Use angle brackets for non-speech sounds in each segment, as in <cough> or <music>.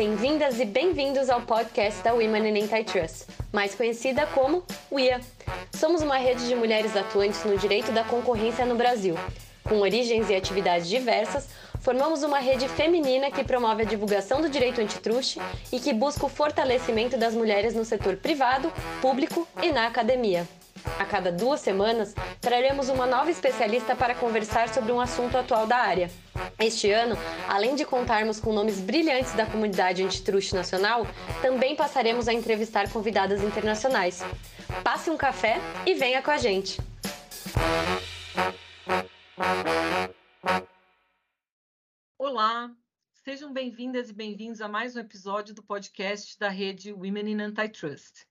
Bem-vindas e bem-vindos ao podcast da Women in Antitrust, mais conhecida como WIA. Somos uma rede de mulheres atuantes no direito da concorrência no Brasil. Com origens e atividades diversas, formamos uma rede feminina que promove a divulgação do direito antitruste e que busca o fortalecimento das mulheres no setor privado, público e na academia. A cada duas semanas, traremos uma nova especialista para conversar sobre um assunto atual da área. Este ano, além de contarmos com nomes brilhantes da comunidade antitruste nacional, também passaremos a entrevistar convidadas internacionais. Passe um café e venha com a gente! Olá, sejam bem-vindas e bem-vindos a mais um episódio do podcast da rede Women in Antitrust.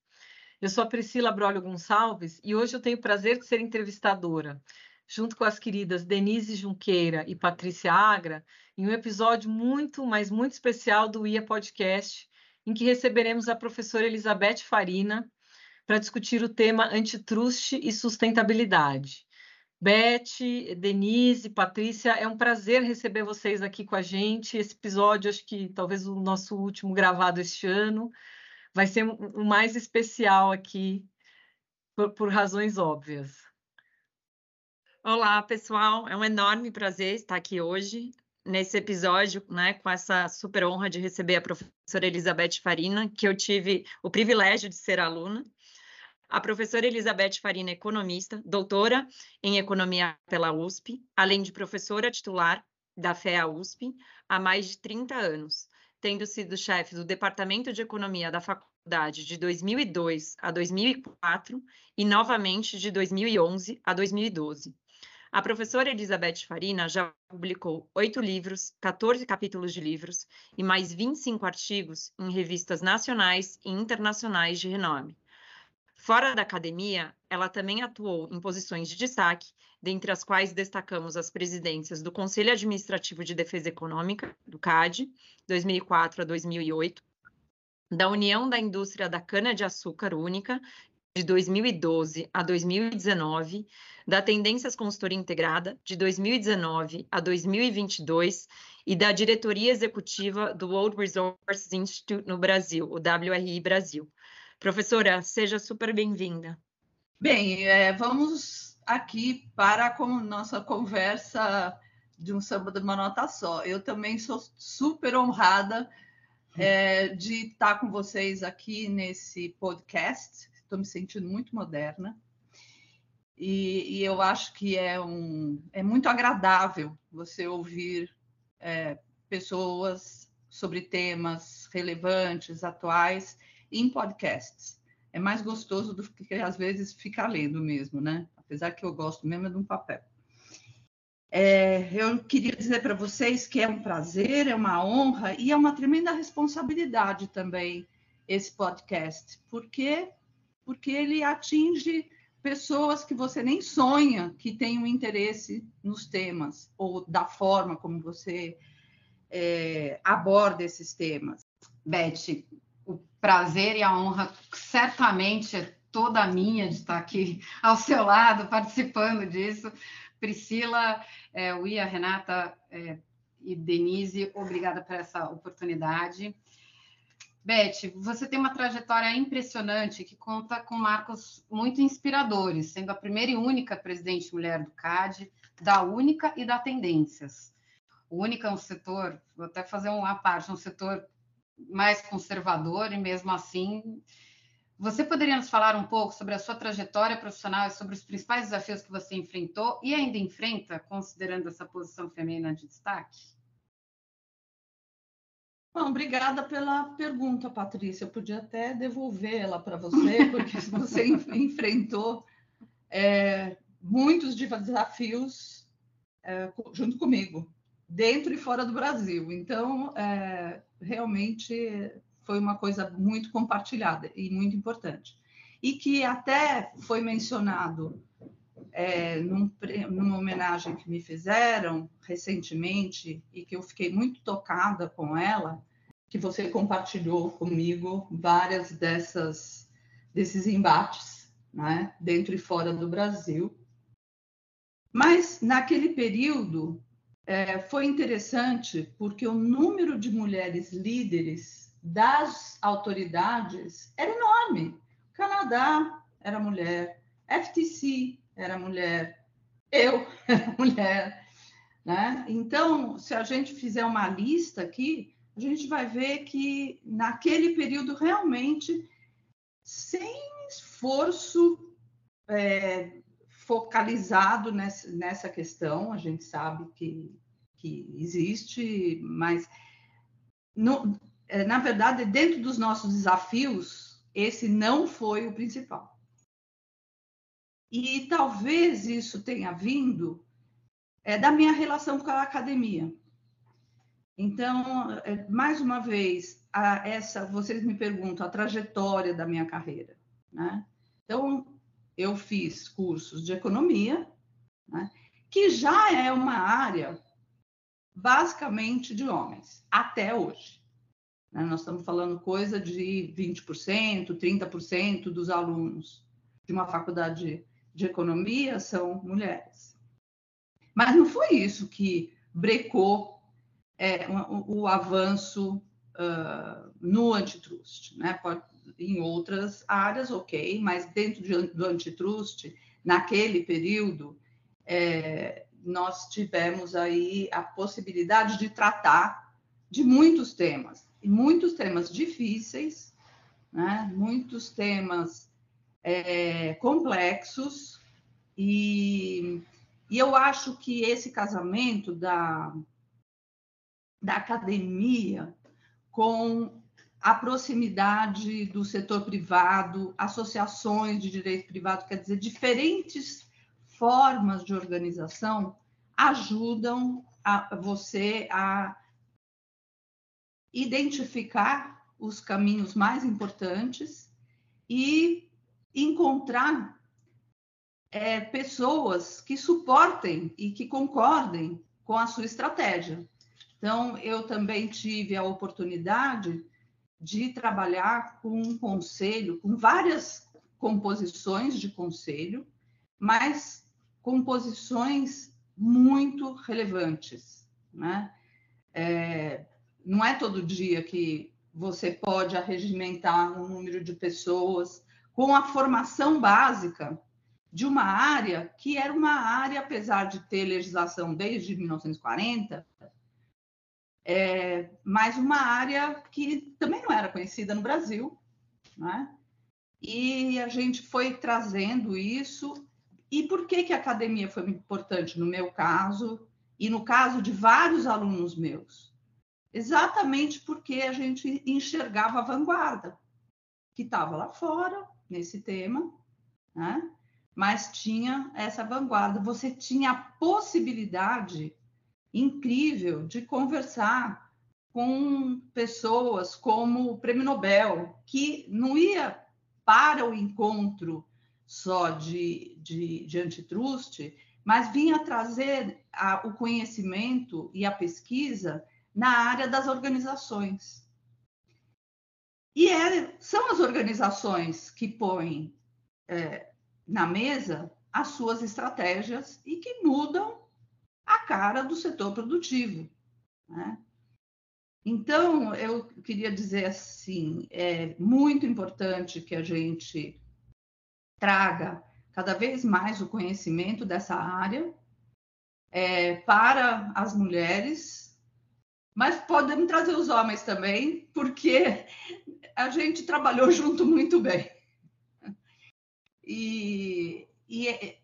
Eu sou a Priscila Brolio Gonçalves e hoje eu tenho o prazer de ser entrevistadora, junto com as queridas Denise Junqueira e Patrícia Agra, em um episódio muito, mas muito especial do IA Podcast, em que receberemos a professora Elizabeth Farina para discutir o tema antitruste e sustentabilidade. Beth, Denise, Patrícia, é um prazer receber vocês aqui com a gente. Esse episódio, acho que talvez o nosso último gravado este ano vai ser o mais especial aqui, por, por razões óbvias. Olá, pessoal. É um enorme prazer estar aqui hoje nesse episódio, né, com essa super honra de receber a professora Elizabeth Farina, que eu tive o privilégio de ser aluna. A professora Elizabeth Farina é economista, doutora em economia pela USP, além de professora titular da FEA USP há mais de 30 anos tendo sido chefe do Departamento de Economia da faculdade de 2002 a 2004 e novamente de 2011 a 2012. A professora Elizabeth Farina já publicou oito livros, 14 capítulos de livros e mais 25 artigos em revistas nacionais e internacionais de renome. Fora da academia, ela também atuou em posições de destaque, dentre as quais destacamos as presidências do Conselho Administrativo de Defesa Econômica, do CAD, 2004 a 2008, da União da Indústria da Cana-de-Açúcar Única, de 2012 a 2019, da Tendências Consultoria Integrada, de 2019 a 2022, e da Diretoria Executiva do World Resources Institute no Brasil, o WRI Brasil. Professora, seja super bem-vinda. Bem, é, vamos aqui para a nossa conversa de um samba de uma nota só. Eu também sou super honrada é, de estar com vocês aqui nesse podcast. Estou me sentindo muito moderna. E, e, eu acho que é, um, é muito agradável você ouvir é, pessoas sobre temas relevantes, atuais, em podcasts. É mais gostoso do que às vezes ficar lendo mesmo, né? Apesar que eu gosto mesmo é de um papel. É, eu queria dizer para vocês que é um prazer, é uma honra e é uma tremenda responsabilidade também esse podcast, porque porque ele atinge pessoas que você nem sonha que tenham interesse nos temas ou da forma como você é, aborda esses temas. Beth, o prazer e a honra certamente é toda minha de estar aqui ao seu lado, participando disso. Priscila, é, Uia, Renata é, e Denise, obrigada por essa oportunidade. Beth, você tem uma trajetória impressionante que conta com marcos muito inspiradores, sendo a primeira e única presidente mulher do CAD, da Única e da Tendências. O Única é um setor, vou até fazer uma parte, um setor mais conservador e mesmo assim. Você poderia nos falar um pouco sobre a sua trajetória profissional e sobre os principais desafios que você enfrentou e ainda enfrenta, considerando essa posição feminina de destaque? Bom, obrigada pela pergunta, Patrícia. Eu podia até devolvê-la para você, <laughs> porque você enfrentou é, muitos desafios é, junto comigo dentro e fora do Brasil. Então, é, realmente foi uma coisa muito compartilhada e muito importante. E que até foi mencionado é, num, numa homenagem que me fizeram recentemente e que eu fiquei muito tocada com ela, que você compartilhou comigo várias dessas desses embates, né, dentro e fora do Brasil. Mas naquele período é, foi interessante porque o número de mulheres líderes das autoridades era enorme. Canadá era mulher, FTC era mulher, eu <laughs> era mulher. Né? Então, se a gente fizer uma lista aqui, a gente vai ver que naquele período realmente, sem esforço é, focalizado nessa, nessa questão, a gente sabe que, que existe, mas no, é, na verdade, dentro dos nossos desafios, esse não foi o principal. E talvez isso tenha vindo é, da minha relação com a academia. Então, é, mais uma vez, a, essa, vocês me perguntam a trajetória da minha carreira. Né? Então, eu fiz cursos de economia, né, que já é uma área basicamente de homens, até hoje. Né? Nós estamos falando coisa de 20%, 30% dos alunos de uma faculdade de economia são mulheres. Mas não foi isso que brecou é, o, o, avanço uh, no antitrust. Né? Em outras áreas, ok, mas dentro de, do antitrust, naquele período, é, nós tivemos aí a possibilidade de tratar de muitos temas, e muitos temas difíceis, né? muitos temas é, complexos, e, e eu acho que esse casamento da, da academia com a proximidade do setor privado, associações de direito privado, quer dizer, diferentes formas de organização ajudam a você a identificar os caminhos mais importantes e encontrar é, pessoas que suportem e que concordem com a sua estratégia. Então, eu também tive a oportunidade de trabalhar com um conselho, com várias composições de conselho, mas composições muito relevantes. Né? É, não é todo dia que você pode arregimentar um número de pessoas com a formação básica de uma área que era uma área, apesar de ter legislação desde 1940, é, mas uma área que também não era conhecida no Brasil, né? E a gente foi trazendo isso. E por que, que a academia foi importante no meu caso e no caso de vários alunos meus? Exatamente porque a gente enxergava a vanguarda, que estava lá fora, nesse tema, né? mas tinha essa vanguarda. Você tinha a possibilidade incrível de conversar com pessoas como o Prêmio Nobel, que não ia para o encontro só de, de, de antitrust, mas vinha trazer a, o conhecimento e a pesquisa na área das organizações. E é, são as organizações que põem é, na mesa as suas estratégias e que mudam a cara do setor produtivo. Né? Então, eu queria dizer assim: é muito importante que a gente traga cada vez mais o conhecimento dessa área é, para as mulheres, mas podemos trazer os homens também, porque a gente trabalhou junto muito bem. E, e é,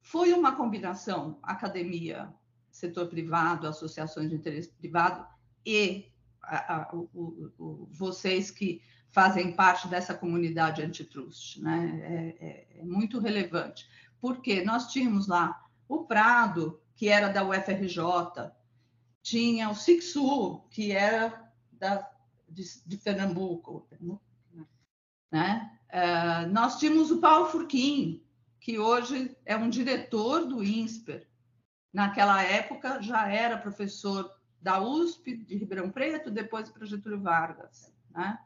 foi uma combinação academia setor privado, associações de interesse privado e a, a, o, o, vocês que fazem parte dessa comunidade antitrust, né? É, é, é, muito relevante, porque nós tínhamos lá o Prado, que era da UFRJ, tinha o Sixu, que era da, de, de Pernambuco, né? Uh, nós tínhamos o Paulo Furquim, que hoje é um diretor do INSPER, naquela época já era professor da USP de Ribeirão Preto, depois para Getúlio Vargas. Né?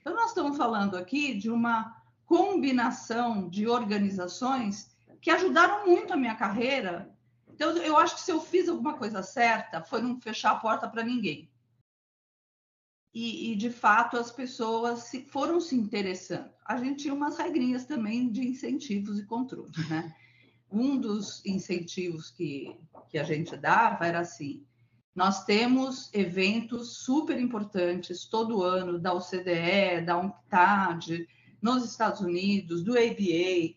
Então, nós estamos falando aqui de uma combinação de organizações que ajudaram muito a minha carreira Então, eu acho que se eu fiz alguma coisa certa, foi não fechar a porta para ninguém. E, e, de fato, as pessoas se, foram se interessando. A gente tinha umas regrinhas também de incentivos e controle, né? Um dos incentivos que, que a gente dava era assim: nós temos eventos super importantes todo ano da OCDE, da UNCTAD, nos Estados Unidos, do ABA,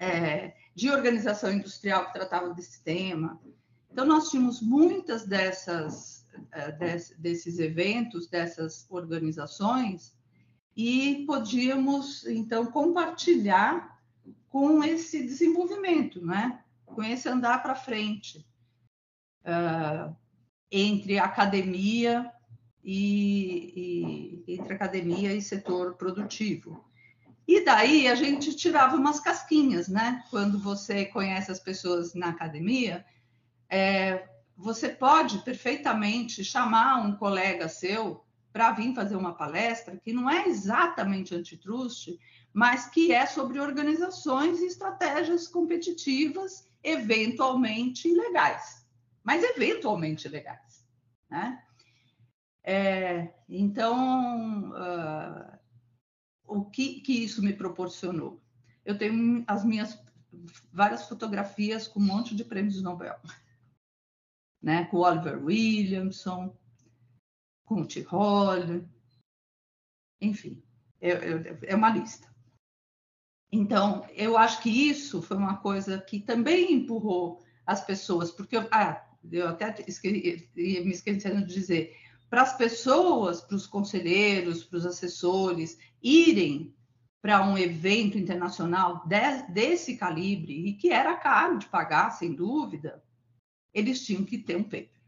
é, de organização industrial que tratava desse tema. Então, nós tínhamos muitas dessas, é, desses eventos, dessas organizações, e podíamos, então, compartilhar com esse desenvolvimento, né? com esse andar para frente, uh, entre academia e, e, entre academia e setor produtivo. E daí a gente tirava umas casquinhas, né? Quando você conhece as pessoas na academia, é, você pode perfeitamente chamar um colega seu para vir fazer uma palestra que não é exatamente antitrust, mas que é sobre organizações e estratégias competitivas, eventualmente legais, mas eventualmente legais, né? É, então, uh, o que, que isso me proporcionou? Eu tenho as minhas várias fotografias com um monte de prêmios Nobel, né? Com Oliver Williamson, com o T. Hall, enfim, é, é, é uma lista. Então, eu acho que isso foi uma coisa que também empurrou as pessoas, porque eu, ah, eu até me esquecendo de dizer, para as pessoas, para os conselheiros, para os assessores irem para um evento internacional de, desse calibre, e que era caro de pagar, sem dúvida, eles tinham que ter um paper.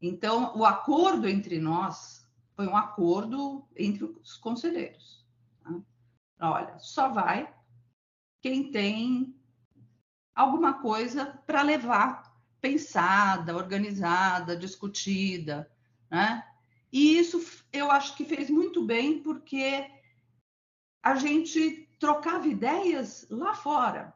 Então, o acordo entre nós foi um acordo entre os conselheiros. Né? Olha, só vai quem tem alguma coisa para levar pensada, organizada, discutida, né? E isso eu acho que fez muito bem porque a gente trocava ideias lá fora.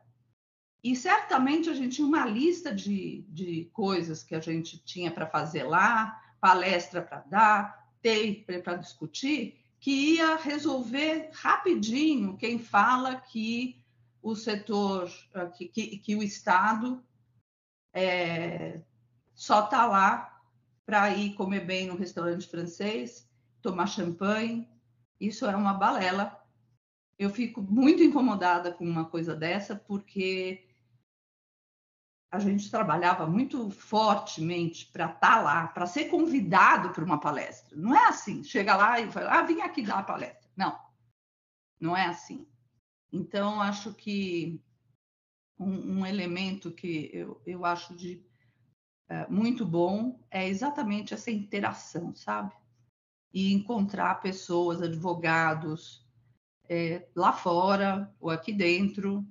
E certamente a gente tinha uma lista de, de coisas que a gente tinha para fazer lá, palestra para dar, tape para discutir, que ia resolver rapidinho quem fala que o setor, que, que, que o Estado é, só está lá para ir comer bem no restaurante francês, tomar champanhe. Isso é uma balela. Eu fico muito incomodada com uma coisa dessa, porque a gente trabalhava muito fortemente para estar tá lá, para ser convidado para uma palestra. Não é assim, chega lá e fala, ah, vim aqui dar a palestra. Não, não é assim. Então, acho que um, um elemento que eu, eu acho de é, muito bom é exatamente essa interação, sabe? E encontrar pessoas, advogados, é, lá fora ou aqui dentro,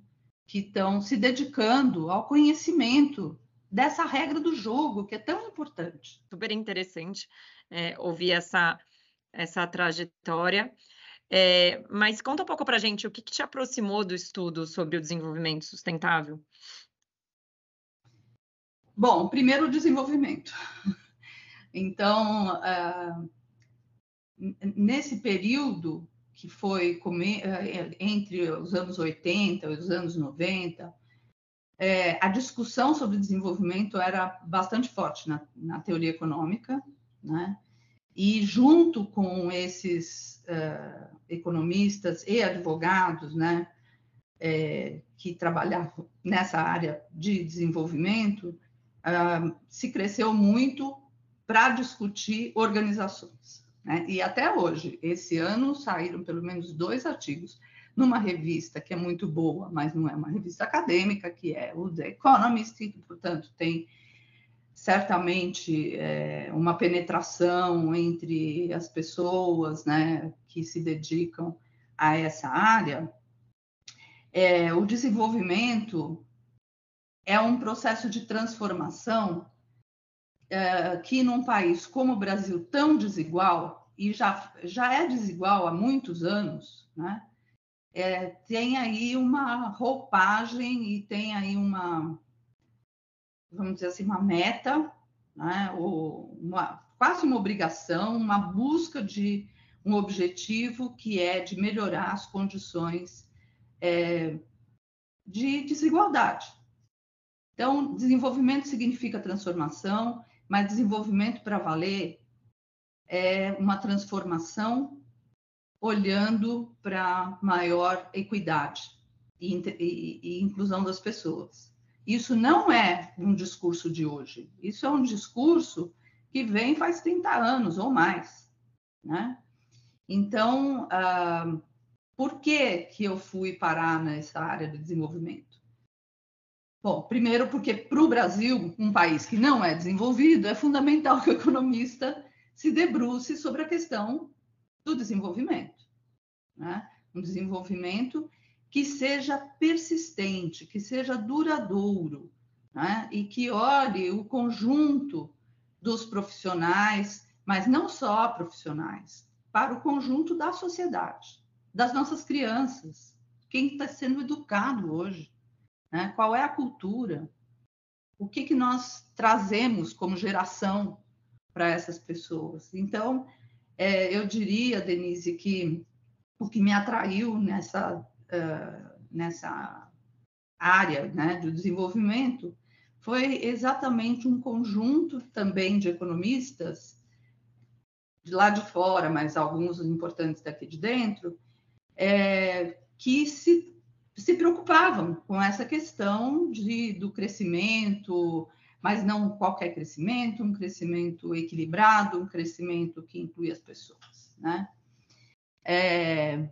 que estão se dedicando ao conhecimento dessa regra do jogo, que é tão importante. Super interessante é, ouvir essa, essa trajetória. É, mas conta um pouco para a gente o que, que, te aproximou do estudo sobre o desenvolvimento sustentável. Bom, primeiro o desenvolvimento. Então, uh, nesse período que foi uh, entre os anos 80 e os anos 90, é, a discussão sobre desenvolvimento era bastante forte na, na teoria econômica, né? E junto com esses uh, economistas e advogados, né, é, que trabalhavam nessa área de desenvolvimento, uh, se cresceu muito para discutir organizações. Né? E até hoje, esse ano, saíram pelo menos dois artigos numa revista que é muito boa, mas não é uma revista acadêmica, que é o The Economist, que, portanto, tem certamente é, uma penetração entre as pessoas né, que se dedicam a essa área, é, o desenvolvimento é um processo de transformação é, que num país como o Brasil tão desigual e já, já é desigual há muitos anos, né, é, tem aí uma roupagem e tem aí uma vamos dizer assim, uma meta, né, ou uma, quase uma obrigação, uma busca de um objetivo que é de melhorar as condições é, de desigualdade. Então, desenvolvimento significa transformação, mas desenvolvimento para valer é uma transformação olhando para maior equidade e, e, e, inclusão das pessoas. Isso não é um discurso de hoje, isso é um discurso que vem faz 30 anos ou mais, né? Então, ah, por que, que eu fui parar nessa área de desenvolvimento? Bom, primeiro porque para o Brasil, um país que não é desenvolvido, é fundamental que o economista se debruce sobre a questão do desenvolvimento. Né? Um desenvolvimento que seja persistente, que seja duradouro, né? e que olhe o conjunto dos profissionais, mas não só profissionais, para o conjunto da sociedade das nossas crianças, quem está sendo educado hoje, né? qual é a cultura, o que, que nós trazemos como geração para essas pessoas. Então, é, eu diria, Denise, que o que me atraiu nessa, uh, nessa área né, do desenvolvimento foi exatamente um conjunto também de economistas de lá de fora, mas alguns importantes daqui de dentro, é, que se, se preocupavam com essa questão de, do crescimento, mas não qualquer crescimento, um crescimento equilibrado, um crescimento que inclui as pessoas, né? É,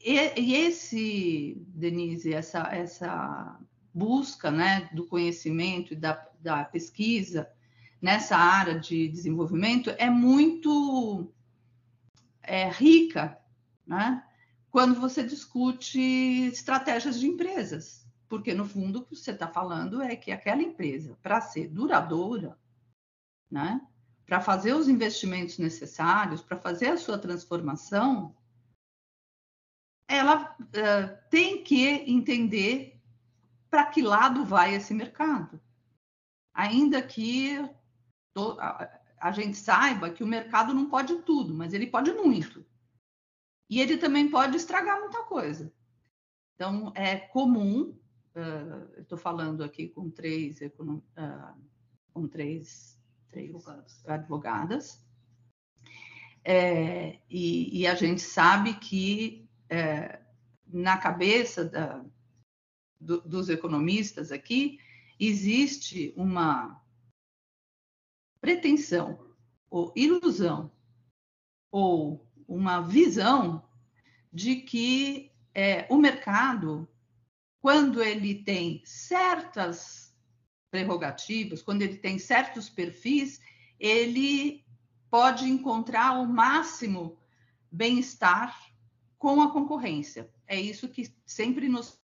e, e, esse, Denise, essa, essa busca né, do conhecimento e da, da pesquisa nessa área de desenvolvimento é muito é, rica, né? Quando você discute estratégias de empresas, porque no fundo o que você está falando é que aquela empresa, para ser duradoura, né, para fazer os investimentos necessários, para fazer a sua transformação, ela uh, tem que entender para que lado vai esse mercado. Ainda que a, a gente saiba que o mercado não pode tudo, mas ele pode muito. E ele também pode estragar muita coisa. Então, é comum, uh, estou falando aqui com três, uh, com três, três advogadas, advogadas é, e, e, a gente sabe que é, na cabeça da, do, dos economistas aqui existe uma pretensão ou ilusão ou uma visão de que é, o mercado, quando ele tem certas prerrogativas, quando ele tem certos perfis, ele pode encontrar o máximo bem-estar com a concorrência. É isso que sempre nos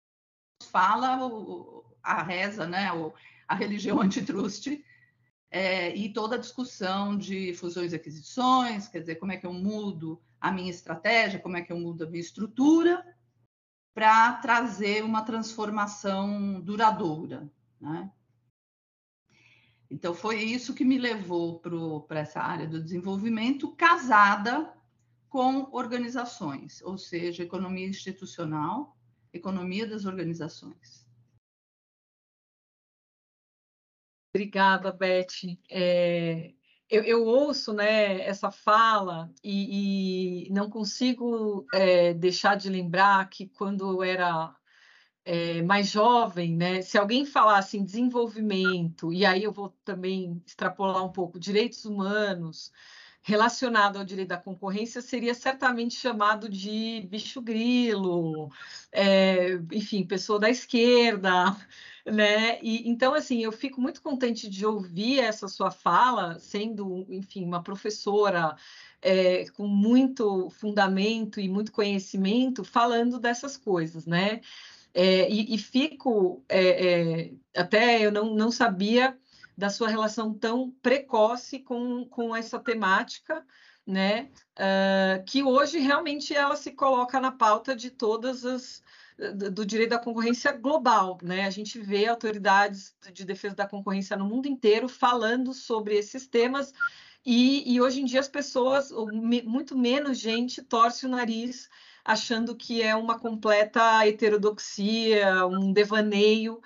fala a reza, né, a religião <laughs> antitruste, é, e toda a discussão de fusões e aquisições, quer dizer, como é que eu mudo a minha estratégia, como é que eu mudo a minha estrutura para trazer uma transformação duradoura, né? Então, foi isso que me levou para essa área do desenvolvimento, casada com organizações, ou seja, economia institucional, economia das organizações. Obrigada, Beth. É, eu, eu, ouço né, essa fala e, e não consigo é, deixar de lembrar que quando eu era é, mais jovem, né, se alguém falasse em desenvolvimento, e aí eu vou também extrapolar um pouco, direitos humanos, relacionado ao direito da concorrência seria certamente chamado de bicho grilo, é, enfim, pessoa da esquerda, né? E então assim, eu fico muito contente de ouvir essa sua fala, sendo, enfim, uma professora é, com muito fundamento e muito conhecimento, falando dessas coisas, né? É, e, e, fico é, é até eu não, não sabia da sua relação tão precoce com, com essa temática, né? Uh, que hoje realmente ela se coloca na pauta de todas as do direito da concorrência global, né? A gente vê autoridades de defesa da concorrência no mundo inteiro falando sobre esses temas e, e hoje em dia as pessoas, muito menos gente, torce o nariz achando que é uma completa heterodoxia, um devaneio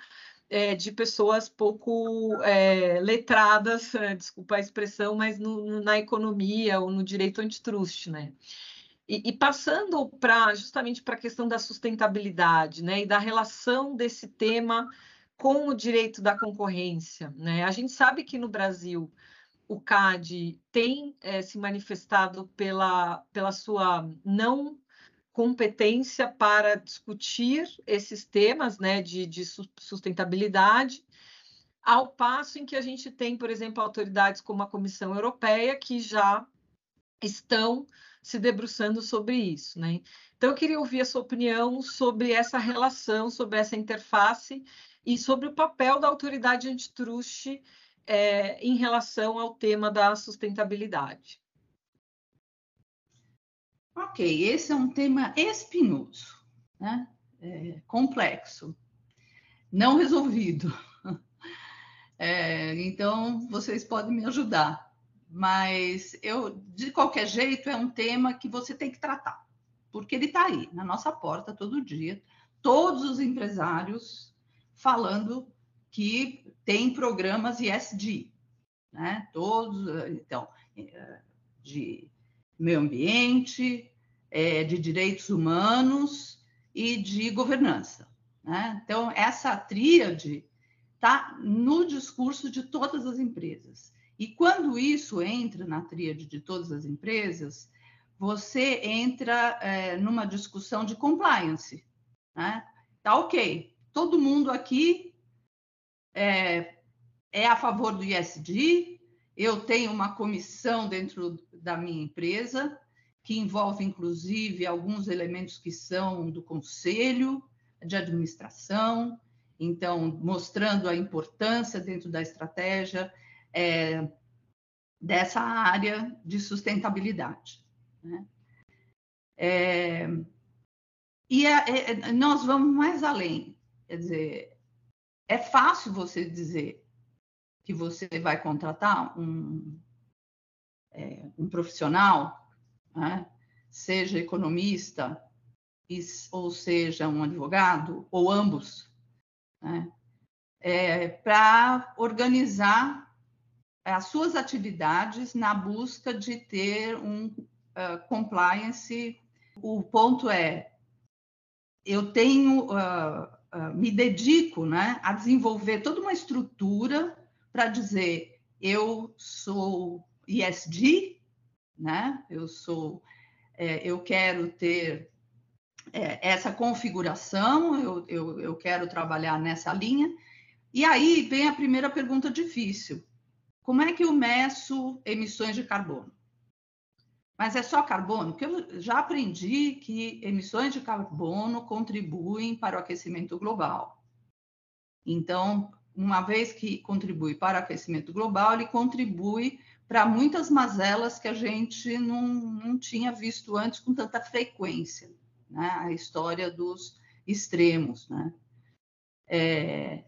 é, de pessoas pouco é, letradas, desculpa a expressão, mas no, na economia ou no direito antitrust, né? E, e passando para justamente para a questão da sustentabilidade, né, e da relação desse tema com o direito da concorrência, né? A gente sabe que no Brasil o CAD tem é, se manifestado pela, pela sua não competência para discutir esses temas né, de, de sustentabilidade, ao passo em que a gente tem, por exemplo, autoridades como a Comissão Europeia que já estão se debruçando sobre isso, né? Então, eu queria ouvir a sua opinião sobre essa relação, sobre essa interface e sobre o papel da autoridade antitruste é, em relação ao tema da sustentabilidade. Ok, esse é um tema espinhoso, né? É, complexo, não resolvido. <laughs> É, então, vocês podem me ajudar mas eu, de qualquer jeito, é um tema que você tem que tratar, porque ele está aí, na nossa porta todo dia, todos os empresários falando que tem programas ISD, né? Todos, então, de meio ambiente, é, de direitos humanos e de governança. Né? Então, essa tríade está no discurso de todas as empresas. E quando isso entra na tríade de todas as empresas, você entra é, numa discussão de compliance. Né? Tá ok, todo mundo aqui é, é a favor do ISD, eu tenho uma comissão dentro da minha empresa, que envolve, inclusive, alguns elementos que são do conselho de administração, então, mostrando a importância dentro da estratégia é, dessa área de sustentabilidade. Né? É, e é, é, nós vamos mais além, quer dizer, é fácil você dizer que você vai contratar um, é, um profissional, né? seja economista ou seja um advogado, ou ambos, né? é, para organizar as suas atividades na busca de ter um uh, compliance. O ponto é, eu tenho, uh, uh, me dedico né, a desenvolver toda uma estrutura para dizer eu sou ESG, né? Eu sou, é, eu quero ter é, essa configuração, eu, eu, eu quero trabalhar nessa linha. E aí vem a primeira pergunta difícil como é que eu meço emissões de carbono? Mas é só carbono? Porque eu já aprendi que emissões de carbono contribuem para o aquecimento global. Então, uma vez que contribui para o aquecimento global, ele contribui para muitas mazelas que a gente não, não tinha visto antes com tanta frequência. Né? A história dos extremos. Né? É,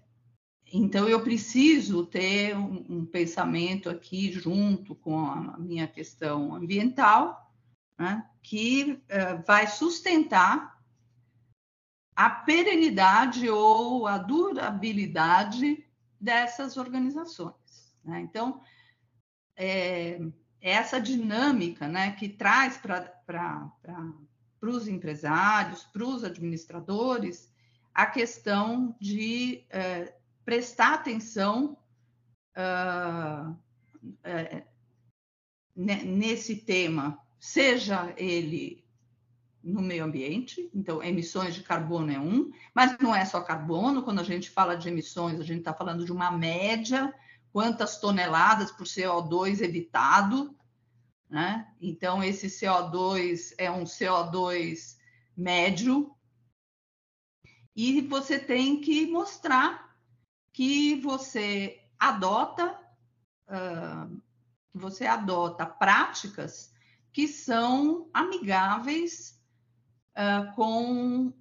então, eu preciso ter um, um, pensamento aqui junto com a minha questão ambiental, né, que uh, vai sustentar a perenidade ou a durabilidade dessas organizações. Né? Então, é, essa dinâmica né, que traz para os empresários, para os administradores, a questão de uh, prestar atenção uh, uh, nesse tema, seja ele no meio ambiente, então emissões de carbono é um, mas não é só carbono, quando a gente fala de emissões, a gente está falando de uma média, quantas toneladas por CO2 evitado, né? Então, esse CO2 é um CO2 médio, e você tem que mostrar que você adota, uh, você adota práticas que são amigáveis uh, com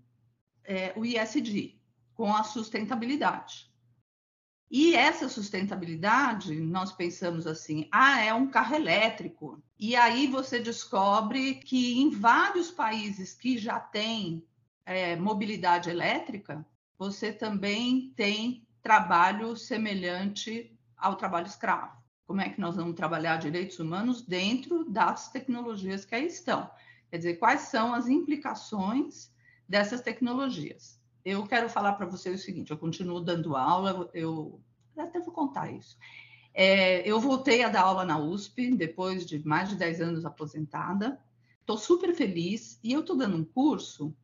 é, o ISD, com a sustentabilidade. E essa sustentabilidade, nós pensamos assim, ah, é um carro elétrico. E aí você descobre que em vários países que já têm é, mobilidade elétrica, você também tem trabalho semelhante ao trabalho escravo. Como é que nós vamos trabalhar direitos humanos dentro das tecnologias que aí estão? Quer dizer, quais são as implicações dessas tecnologias? Eu quero falar para vocês o seguinte: eu continuo dando aula, eu até vou contar isso. É, eu voltei a dar aula na USP depois de mais de 10 anos aposentada. Estou super feliz e eu estou dando um curso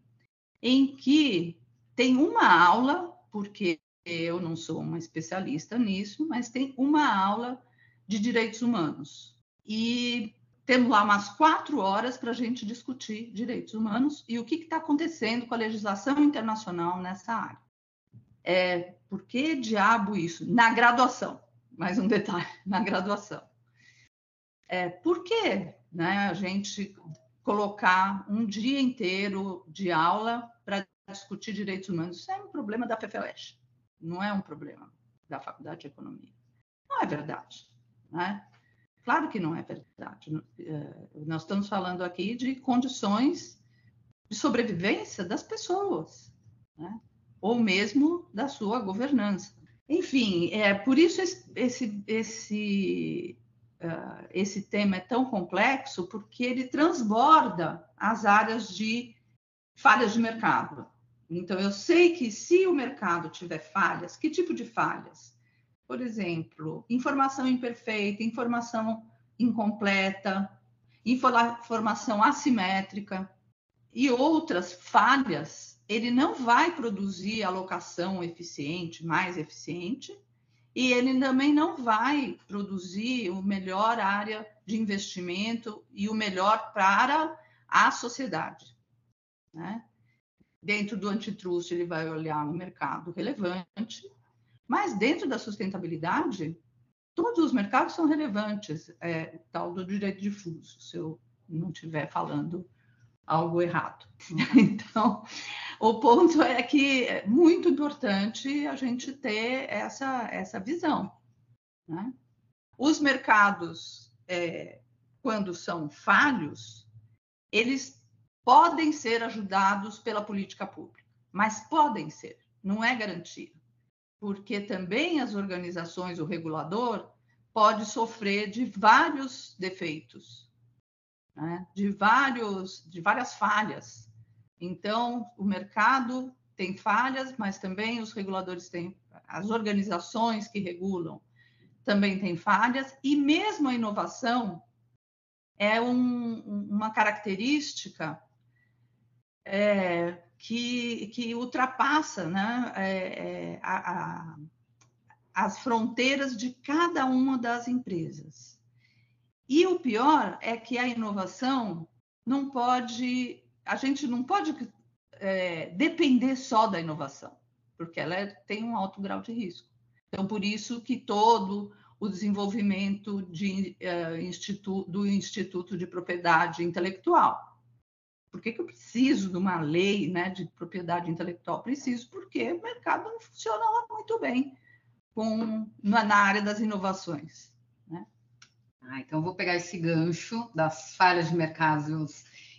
em que tem uma aula, porque eu não sou uma especialista nisso, mas tem uma aula de direitos humanos. E temos lá umas quatro horas para a gente discutir direitos humanos e o que está acontecendo com a legislação internacional nessa área. É, por que diabo isso? Na graduação, mais um detalhe, <laughs> na graduação. É, por que né, a gente colocar um dia inteiro de aula para discutir direitos humanos? Isso é um problema da FFLESH, não é um problema da Faculdade de Economia. Não é verdade. Né? Claro que não é verdade. É, nós estamos falando aqui de condições de sobrevivência das pessoas, né? ou mesmo da sua governança. Enfim, é por isso esse, esse, uh, esse tema é tão complexo, porque ele transborda as áreas de falhas de mercado. Então, eu sei que se o mercado tiver falhas, que tipo de falhas? Por exemplo, informação imperfeita, informação incompleta, informação assimétrica e outras falhas, ele não vai produzir alocação eficiente, mais eficiente, e ele também não vai produzir o melhor área de investimento e o melhor para a sociedade. Né? Dentro do antitrust, ele vai olhar o mercado relevante, mas dentro da sustentabilidade, todos os mercados são relevantes, é, tal do direito difuso, se eu não estiver falando algo errado. <laughs> Então, o ponto é que é muito importante a gente ter essa, essa visão. Né? Os mercados, é, quando são falhos, eles podem ser ajudados pela política pública, mas podem ser, não é garantia porque também as organizações, o regulador, pode sofrer de vários defeitos, né? de, vários, de várias falhas. Então, o mercado tem falhas, mas também os reguladores têm, as organizações que regulam também têm falhas, e mesmo a inovação é um, uma característica é, que, que ultrapassa né, é, é, a, a, as fronteiras de cada uma das empresas. E o pior é que a inovação não pode, a gente não pode é, depender só da inovação, porque ela é, tem um alto grau de risco. Então, por isso que todo o desenvolvimento de, uh, institu do Instituto de Propriedade Intelectual, por que, que eu preciso de uma lei né, de propriedade intelectual? Preciso porque o mercado não funciona lá muito bem com, na, na área das inovações. Né? Ah, então, eu vou pegar esse gancho das falhas de mercado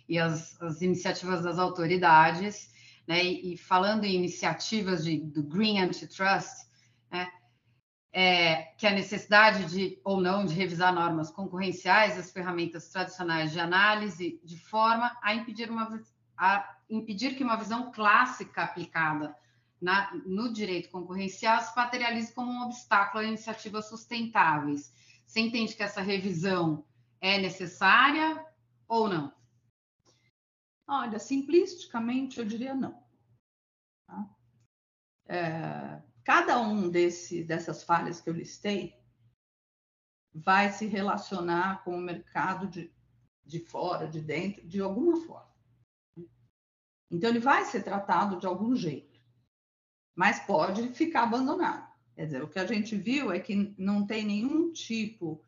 e as, as iniciativas das autoridades, né, e, e, falando em iniciativas de, do Green Antitrust, é, que a necessidade de ou não de revisar normas concorrenciais, as ferramentas tradicionais de análise, de forma a impedir, uma, a impedir que uma visão clássica aplicada na, no direito concorrencial se materialize como um obstáculo a iniciativas sustentáveis. Você entende que essa revisão é necessária ou não? Olha, simplisticamente eu diria não. Tá? É, Cada um desse, dessas falhas que eu listei vai se relacionar com o mercado de, de fora, de dentro, de alguma forma. Então, ele vai ser tratado de algum jeito, mas pode ficar abandonado. Quer dizer, o que a gente viu é que não tem nenhum tipo,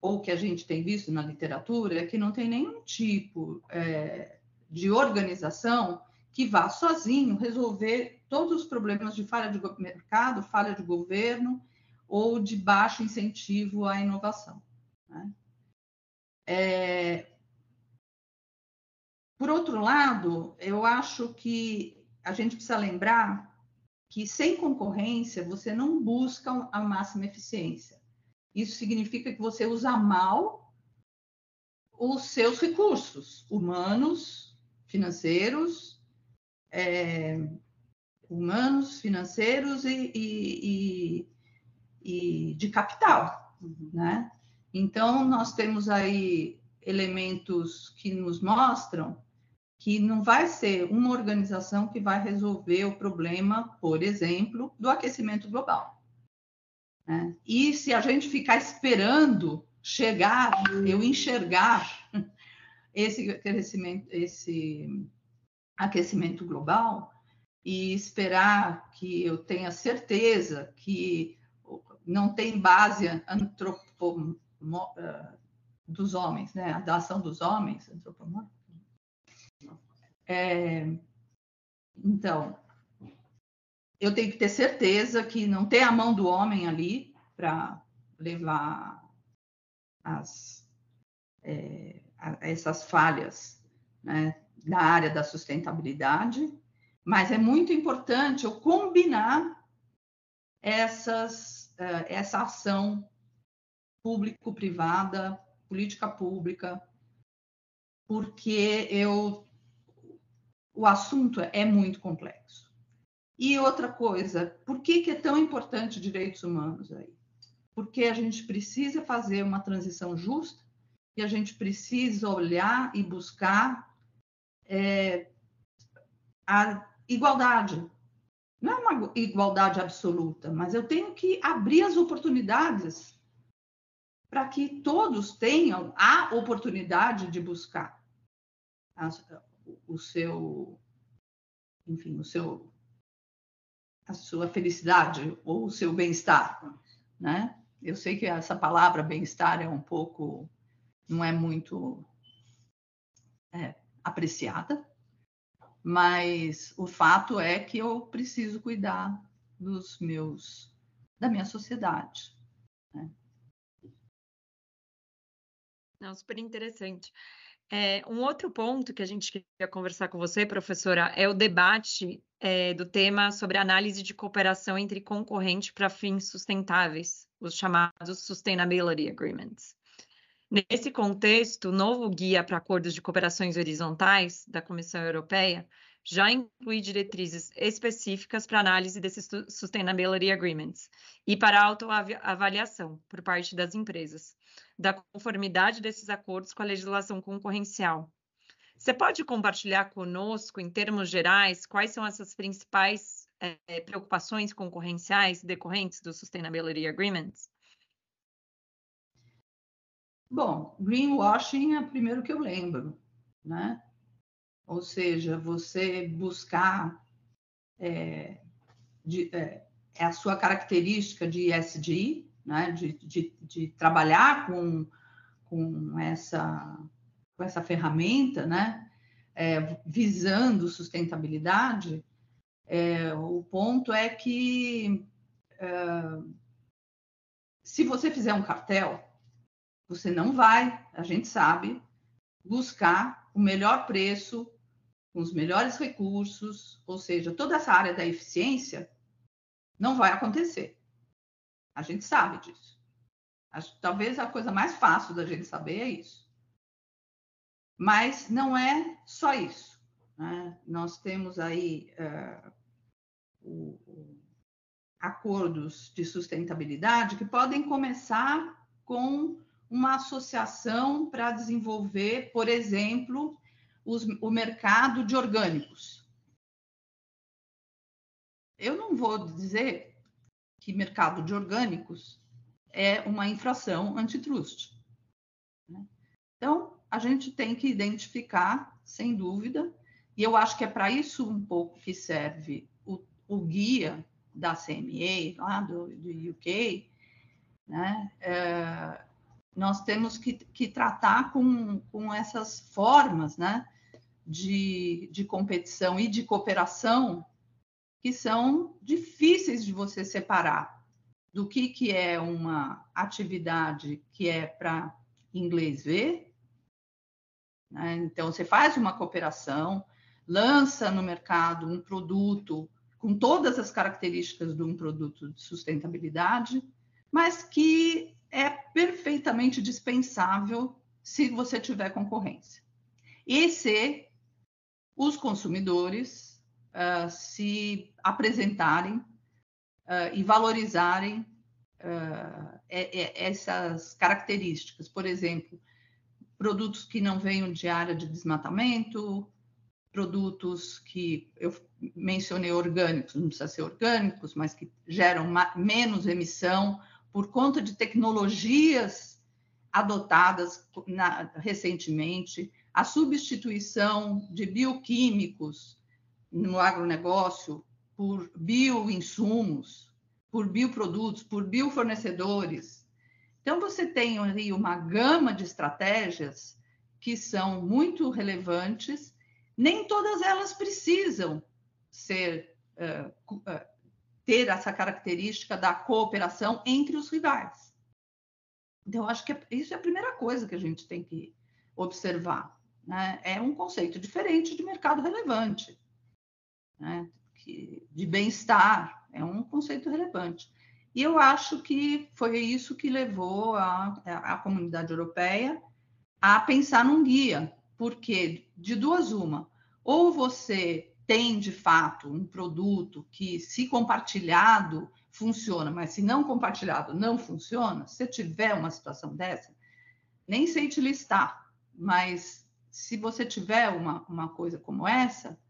ou que a gente tem visto na literatura, é que não tem nenhum tipo é, de organização que vá sozinho resolver todos os problemas de falha de mercado, falha de governo ou de baixo incentivo à inovação. Né? É... Por outro lado, eu acho que a gente precisa lembrar que sem concorrência você não busca a máxima eficiência. Isso significa que você usa mal os seus recursos humanos, financeiros, é, humanos, financeiros e, e, e, e de capital, né? Então, nós temos aí elementos que nos mostram que não vai ser uma organização que vai resolver o problema, por exemplo, do aquecimento global. Né? E se a gente ficar esperando chegar, eu enxergar <laughs> esse crescimento, esse aquecimento global e esperar que eu tenha certeza que não tem base antropo, eh, dos homens, né? Da ação dos homens, é, então, eu tenho que ter certeza que não tem a mão do homem ali para levar as, é, essas falhas né, na área da sustentabilidade, mas é muito importante eu combinar essas, é, essa ação público-privada, política pública, porque eu, o assunto é muito complexo. E outra coisa, por que, que é tão importante direitos humanos aí? porque a gente precisa fazer uma transição justa e a gente precisa olhar e buscar é, a igualdade. Não é uma igualdade absoluta, mas eu tenho que abrir as oportunidades para que todos tenham a oportunidade de buscar a, o seu, enfim, o seu, a sua felicidade ou o seu bem-estar, né? Eu sei que essa palavra bem-estar é um pouco, não é muito é, apreciada, mas o fato é que eu preciso cuidar dos meus, da minha sociedade. Né? Não, super interessante. É, um outro ponto que a gente queria conversar com você, professora, é o debate é, do tema sobre análise de cooperação entre concorrentes para fins sustentáveis, os chamados Sustainability Agreements. Nesse contexto, o novo guia para acordos de cooperações horizontais da Comissão Europeia já inclui diretrizes específicas para análise desses Sustainability Agreements e para autoavaliação por parte das empresas da conformidade desses acordos com a legislação concorrencial. Você pode compartilhar conosco, em termos gerais, quais são essas principais é, preocupações concorrenciais decorrentes dos Sustainability Agreements? Bom, greenwashing é o primeiro que eu lembro, né? Ou seja, você buscar é, de, é, é a sua característica de ESG, né? de, de, de trabalhar com, com essa com essa ferramenta, né, é, visando sustentabilidade, é, o ponto é que é, se você fizer um cartel, você não vai, a gente sabe, buscar o melhor preço, com os melhores recursos, ou seja, toda essa área da eficiência não vai acontecer. A gente sabe disso. Talvez a coisa mais fácil da gente saber é isso. Mas não é só isso. Né? Nós temos aí uh, o, o, acordos de sustentabilidade que podem começar com uma associação para desenvolver, por exemplo, os, o mercado de orgânicos. Eu não vou dizer que mercado de orgânicos é uma infração antitrust. Né? Então, a gente tem que identificar, sem dúvida, e eu acho que é para isso um pouco que serve o, o guia da CMA, lá do, do UK, né? É, nós temos que, que tratar com, com essas formas né? de, de competição e de cooperação que são difíceis de você separar do que, que é uma atividade que é para inglês ver. Né? Então, você faz uma cooperação, lança no mercado um produto com todas as características de um produto de sustentabilidade, mas que é perfeitamente dispensável se você tiver concorrência. E se os consumidores uh, se apresentarem uh, e valorizarem uh, essas características. Por exemplo, produtos que não venham de área de desmatamento, produtos que eu mencionei orgânicos, não precisa ser orgânicos, mas que geram menos emissão por conta de tecnologias adotadas na, recentemente, a substituição de bioquímicos no agronegócio por bioinsumos, por bioprodutos, por biofornecedores. Então, você tem ali uma gama de estratégias que são muito relevantes, nem todas elas precisam ser uh, ter essa característica da cooperação entre os rivais. Então, acho que é, isso é a primeira coisa que a gente tem que observar. Né? É um conceito diferente de mercado relevante, né? que, de bem-estar, é um conceito relevante. E eu acho que foi isso que levou a, a comunidade europeia a pensar num guia, porque de duas uma, ou você tem de fato um produto que, se compartilhado, funciona, mas se não compartilhado não funciona, se tiver uma situação dessa, nem sei te listar, mas se você tiver uma, uma coisa como essa,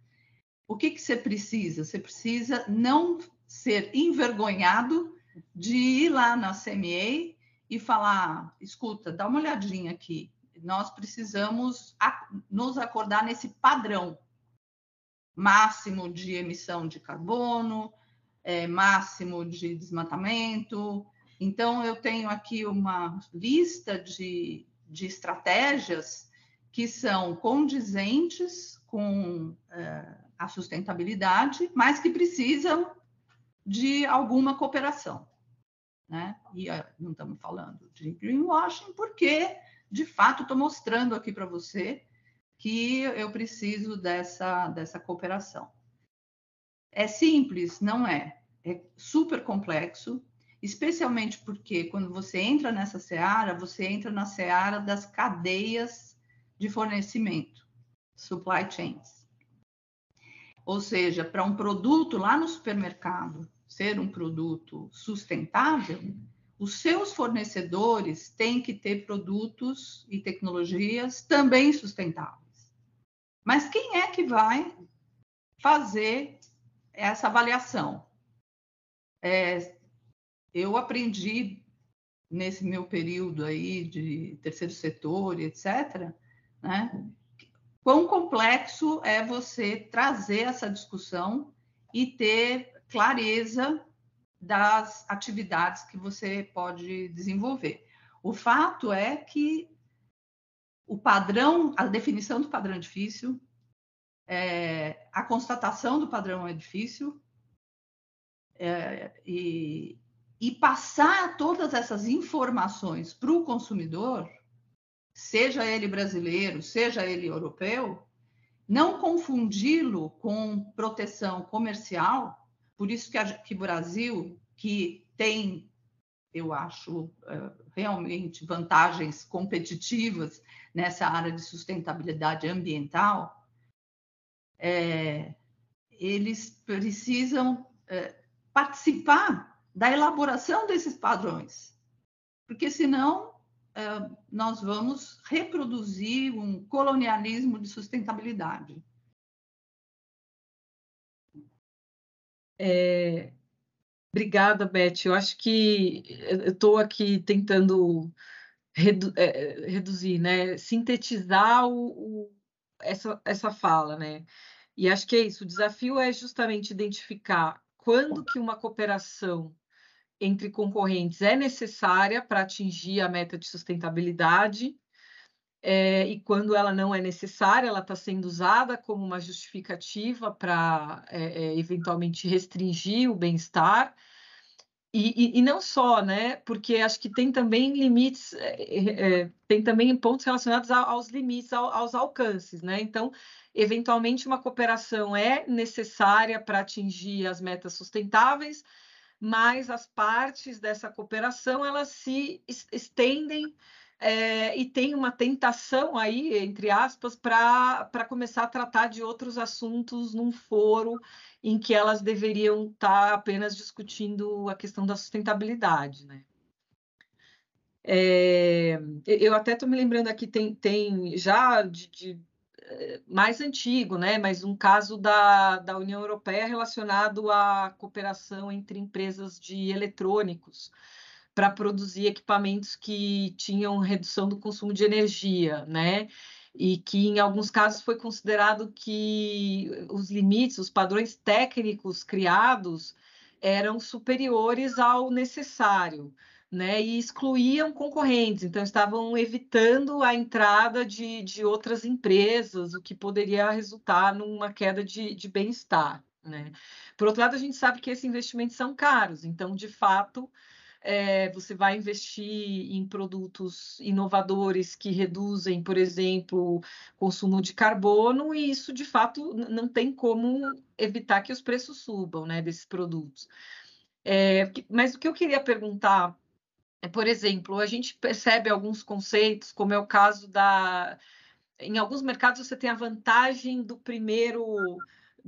o que, que você precisa? Você precisa não ser envergonhado de ir lá na CMA e falar: escuta, dá uma olhadinha aqui, nós precisamos nos acordar nesse padrão máximo de emissão de carbono, é, máximo de desmatamento. Então, eu tenho aqui uma lista de, de estratégias que são condizentes com é, a sustentabilidade, mas que precisam de alguma cooperação. Né? E é, não estamos falando de greenwashing, porque, de fato, estou mostrando aqui para você que eu preciso dessa, dessa cooperação. É simples? Não é. É super complexo, especialmente porque quando você entra nessa seara, você entra na seara das cadeias de fornecimento, supply chains. Ou seja, para um produto lá no supermercado ser um produto sustentável, os seus fornecedores têm que ter produtos e tecnologias também sustentáveis. Mas quem é que vai fazer essa avaliação? É, eu aprendi nesse meu período aí de terceiro setor, etc., né? Quão complexo é você trazer essa discussão e ter clareza das atividades que você pode desenvolver. O fato é que o padrão, a definição do padrão é difícil, é, a constatação do padrão é difícil, é, e, e passar todas essas informações para o consumidor seja ele brasileiro, seja ele europeu, não confundi-lo com proteção comercial, por isso que, o que Brasil, que tem, eu acho, é, realmente vantagens competitivas nessa área de sustentabilidade ambiental, é, eles precisam é, participar da elaboração desses padrões, porque senão nós vamos reproduzir um colonialismo de sustentabilidade. É, obrigada, Beth. Eu acho que eu estou aqui tentando redu é, reduzir, né? sintetizar o, o, essa, essa fala, né? E acho que é isso. O desafio é justamente identificar quando que uma cooperação entre concorrentes é necessária para atingir a meta de sustentabilidade é, e quando ela não é necessária, ela está sendo usada como uma justificativa para é, é, eventualmente restringir o bem-estar. E, e, e, não só, né? Porque acho que tem também limites, tem também pontos relacionados aos limites, aos alcances, né? Então, eventualmente, uma cooperação é necessária para atingir as metas sustentáveis, mas as partes dessa cooperação elas se estendem é, e tem uma tentação aí, entre aspas, para começar a tratar de outros assuntos num foro em que elas deveriam estar tá apenas discutindo a questão da sustentabilidade, né? É, eu até estou me lembrando aqui, tem, tem já de, de, eh, mais antigo, né? Mas um caso da, da União Europeia relacionado à cooperação entre empresas de eletrônicos para produzir equipamentos que tinham redução do consumo de energia, né? E que em alguns casos foi considerado que os limites, os padrões técnicos criados eram superiores ao necessário, né? E excluíam concorrentes, então estavam evitando a entrada de, de outras empresas, o que poderia resultar numa queda de, de bem-estar, né? Por outro lado, a gente sabe que esses investimentos são caros, então, de fato, é, você vai investir em produtos inovadores que reduzem, por exemplo, consumo de carbono, e isso de fato não tem como evitar que os preços subam né, desses produtos. É, mas o que eu queria perguntar é, por exemplo, a gente percebe alguns conceitos, como é o caso da. Em alguns mercados você tem a vantagem do primeiro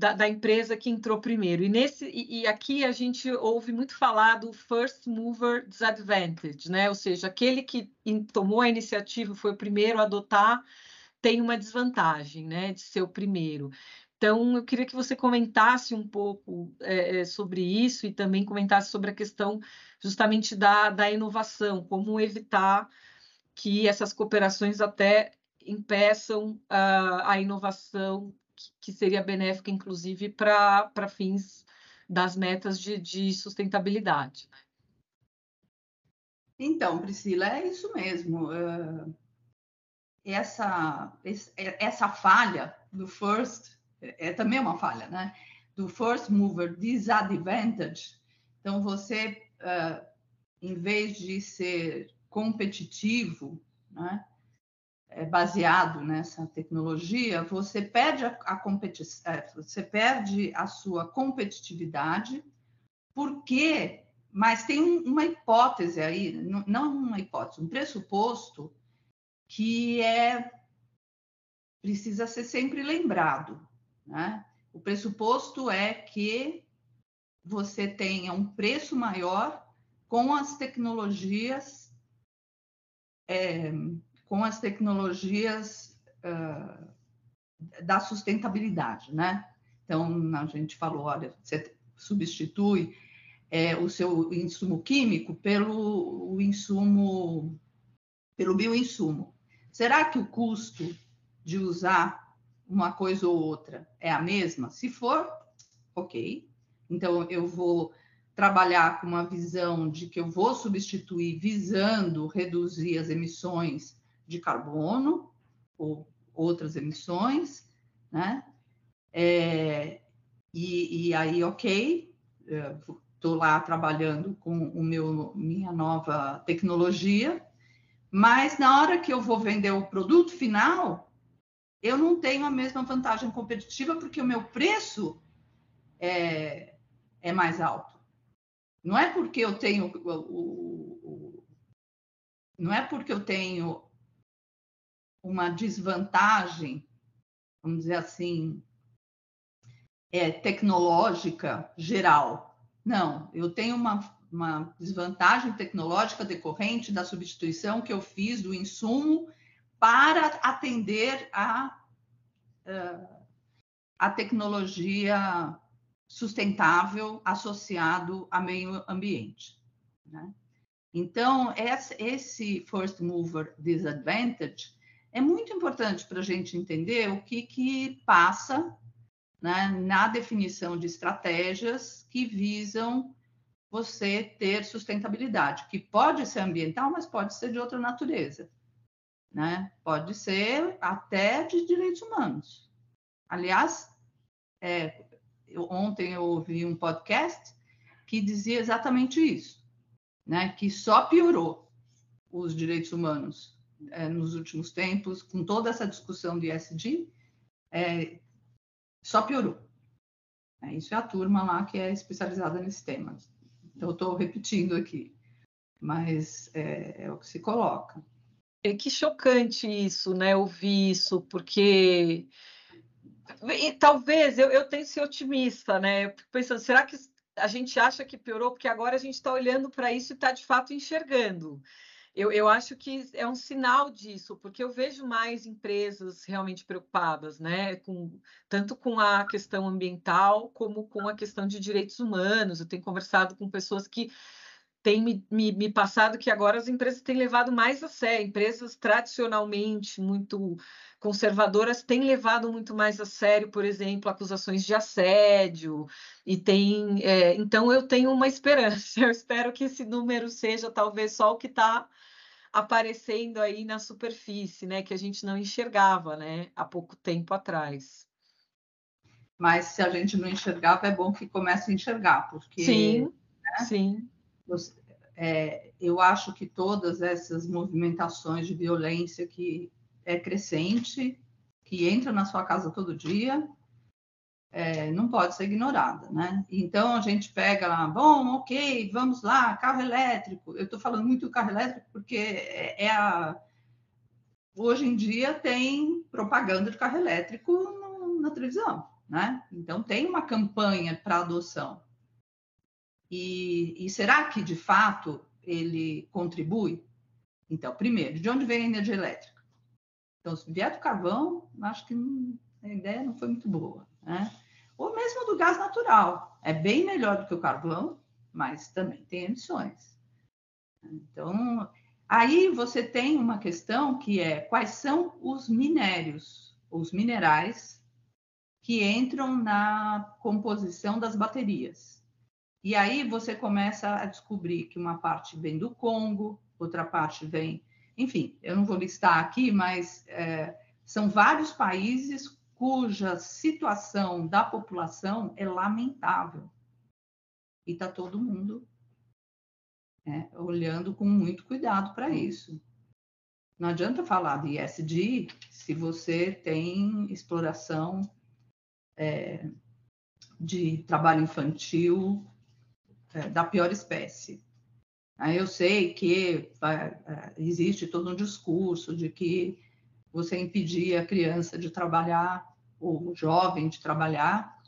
da, da, empresa que entrou primeiro. E, nesse, e, e, aqui a gente ouve muito falar do first mover disadvantage, né? Ou seja, aquele que tomou a iniciativa, foi o primeiro a adotar, tem uma desvantagem, né? De ser o primeiro. Então, eu queria que você comentasse um pouco é, é sobre isso e também comentasse sobre a questão justamente da, da inovação, como evitar que essas cooperações até impeçam uh, a inovação que seria benéfica, inclusive, para fins das metas de, de sustentabilidade. Né? Então, Priscila, é isso mesmo. essa, essa falha do first é, é também uma falha, né? Do first mover disadvantage. Então, você, uh, em vez de ser competitivo, né? É, baseado nessa tecnologia, você perde a, a competição, é, você perde a sua competitividade, porque, mas tem um, uma hipótese aí, não uma hipótese, um pressuposto que é precisa ser sempre lembrado, né? O pressuposto é que você tenha um preço maior com as tecnologias é, com as tecnologias uh, da sustentabilidade, né? Então, a gente falou, olha, você substitui é, o seu insumo químico pelo o insumo, pelo bioinsumo. Será que o custo de usar uma coisa ou outra é a mesma? Se for, ok. Então, eu vou trabalhar com uma visão de que eu vou substituir visando reduzir as emissões de carbono ou outras emissões, né? É, e, e, aí, ok, estou lá trabalhando com o meu minha nova tecnologia, mas na hora que eu vou vender o produto final, eu não tenho a mesma vantagem competitiva porque o meu preço é, é mais alto. Não é porque eu tenho o, o, o não é porque eu tenho uma desvantagem, vamos dizer assim, é, tecnológica geral. Não, eu tenho uma, uma desvantagem tecnológica decorrente da substituição que eu fiz do insumo para atender a, a tecnologia sustentável associado ao meio ambiente. Né? Então, esse first mover disadvantage é muito importante para a gente entender o que, que passa né, na definição de estratégias que visam você ter sustentabilidade, que pode ser ambiental, mas pode ser de outra natureza. né? Pode ser até de direitos humanos. Aliás, é, eu, ontem eu ouvi um podcast que dizia exatamente isso, né? Que só piorou os direitos humanos é, nos últimos tempos, com toda essa discussão de ESG, é, só piorou. É, isso é a turma lá que é especializada nesse tema. Então, eu estou repetindo aqui, mas é, é o que se coloca. É que chocante isso, né? Ouvir isso, porque e, talvez eu, eu tenho que ser otimista, né? Pensando, será que a gente acha que piorou? Porque agora a gente está olhando para isso e está de fato enxergando. Eu, eu acho que é um sinal disso, porque eu vejo mais empresas realmente preocupadas, né? Com, tanto com a questão ambiental como com a questão de direitos humanos. Eu tenho conversado com pessoas que tem me, me, me, passado que agora as empresas têm levado mais a sério. Empresas tradicionalmente muito conservadoras têm levado muito mais a sério, por exemplo, acusações de assédio. E tem, é, então eu tenho uma esperança. <laughs> Eu espero que esse número seja talvez só o que está aparecendo aí na superfície, né? Que a gente não enxergava, né? Há pouco tempo atrás. Mas se a gente não enxergava, é bom que comece a enxergar, porque sim, né? sim é, eu acho que todas essas movimentações de violência que é crescente, que entra na sua casa todo dia, é, não pode ser ignorada, né? Então a gente pega lá, bom, ok, vamos lá, carro elétrico. Eu estou falando muito do carro elétrico porque é, é, a hoje em dia tem propaganda de carro elétrico no, na televisão, né? Então tem uma campanha para adoção. E, e será que, de fato, ele contribui? Então, primeiro, de onde vem a energia elétrica? Então, se vier do carvão, acho que a ideia não foi muito boa. Né? Ou mesmo do gás natural. É bem melhor do que o carvão, mas também tem emissões. Então, aí você tem uma questão que é quais são os minérios, os minerais que entram na composição das baterias. E aí você começa a descobrir que uma parte vem do Congo, outra parte vem. Enfim, eu não vou listar aqui, mas é, são vários países cuja situação da população é lamentável. E está todo mundo é, olhando com muito cuidado para isso. Não adianta falar de ESG se você tem exploração é, de trabalho infantil da pior espécie. Aí eu sei que é, existe todo um discurso de que você impedir a criança de trabalhar, ou o jovem de trabalhar,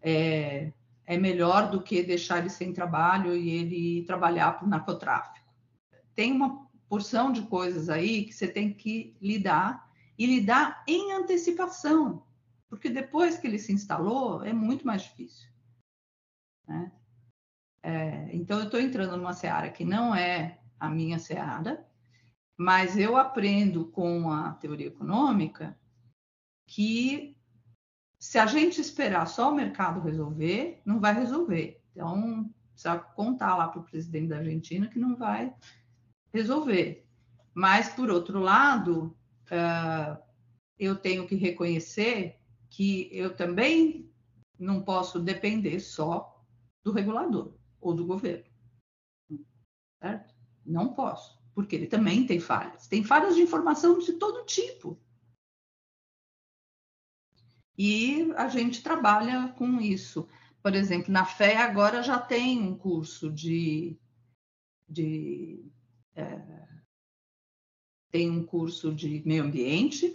é, é melhor do que deixar ele sem trabalho e ele trabalhar por narcotráfico. Tem uma porção de coisas aí que você tem que lidar e lidar em antecipação, porque depois que ele se instalou é muito mais difícil. Né? É, então, eu estou entrando numa seara que não é a minha seara, mas eu aprendo com a teoria econômica que se a gente esperar só o mercado resolver, não vai resolver. Então, precisa contar lá para o presidente da Argentina que não vai resolver. Mas, por outro lado, uh, eu tenho que reconhecer que eu também não posso depender só do regulador ou do governo. Certo? Não posso, porque ele também tem falhas. Tem falhas de informação de todo tipo. E a gente trabalha com isso. Por exemplo, na FE agora já tem um curso de. de é, tem um curso de meio ambiente,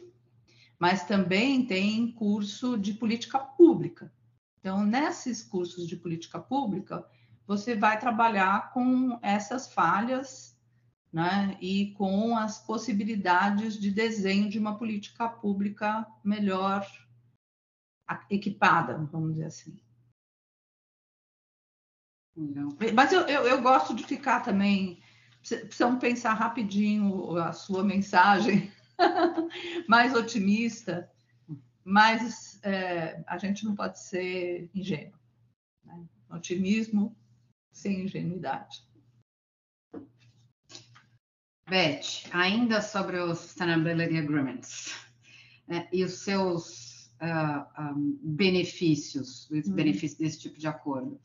mas também tem curso de política pública. Então, nesses cursos de política pública, você vai trabalhar com essas falhas né, e com as possibilidades de desenho de uma política pública melhor equipada, vamos dizer assim. Mas eu, eu, eu gosto de ficar também. Precisamos pensar rapidinho a sua mensagem, <laughs> mais otimista, mas é, a gente não pode ser ingênuo. Né? Otimismo sem ingenuidade. Beth, ainda sobre os Sustainability Agreements né, e os seus uh, um, benefícios, os uhum. benefícios desse tipo de acordo.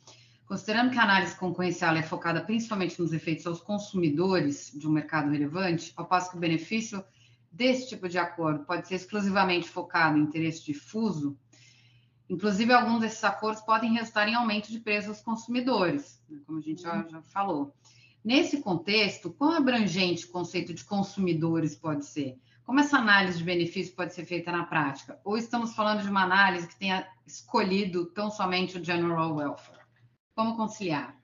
Considerando que a análise concorrencial é focada principalmente nos efeitos aos consumidores de um mercado relevante, ao passo que o benefício desse tipo de acordo pode ser exclusivamente focado em interesse difuso, inclusive alguns desses acordos podem resultar em aumento de preços aos consumidores, né, como a gente já, já falou. Nesse contexto, quão abrangente o conceito de consumidores pode ser? Como essa análise de benefício pode ser feita na prática? Ou estamos falando de uma análise que tenha escolhido tão somente o general welfare? Como conciliar?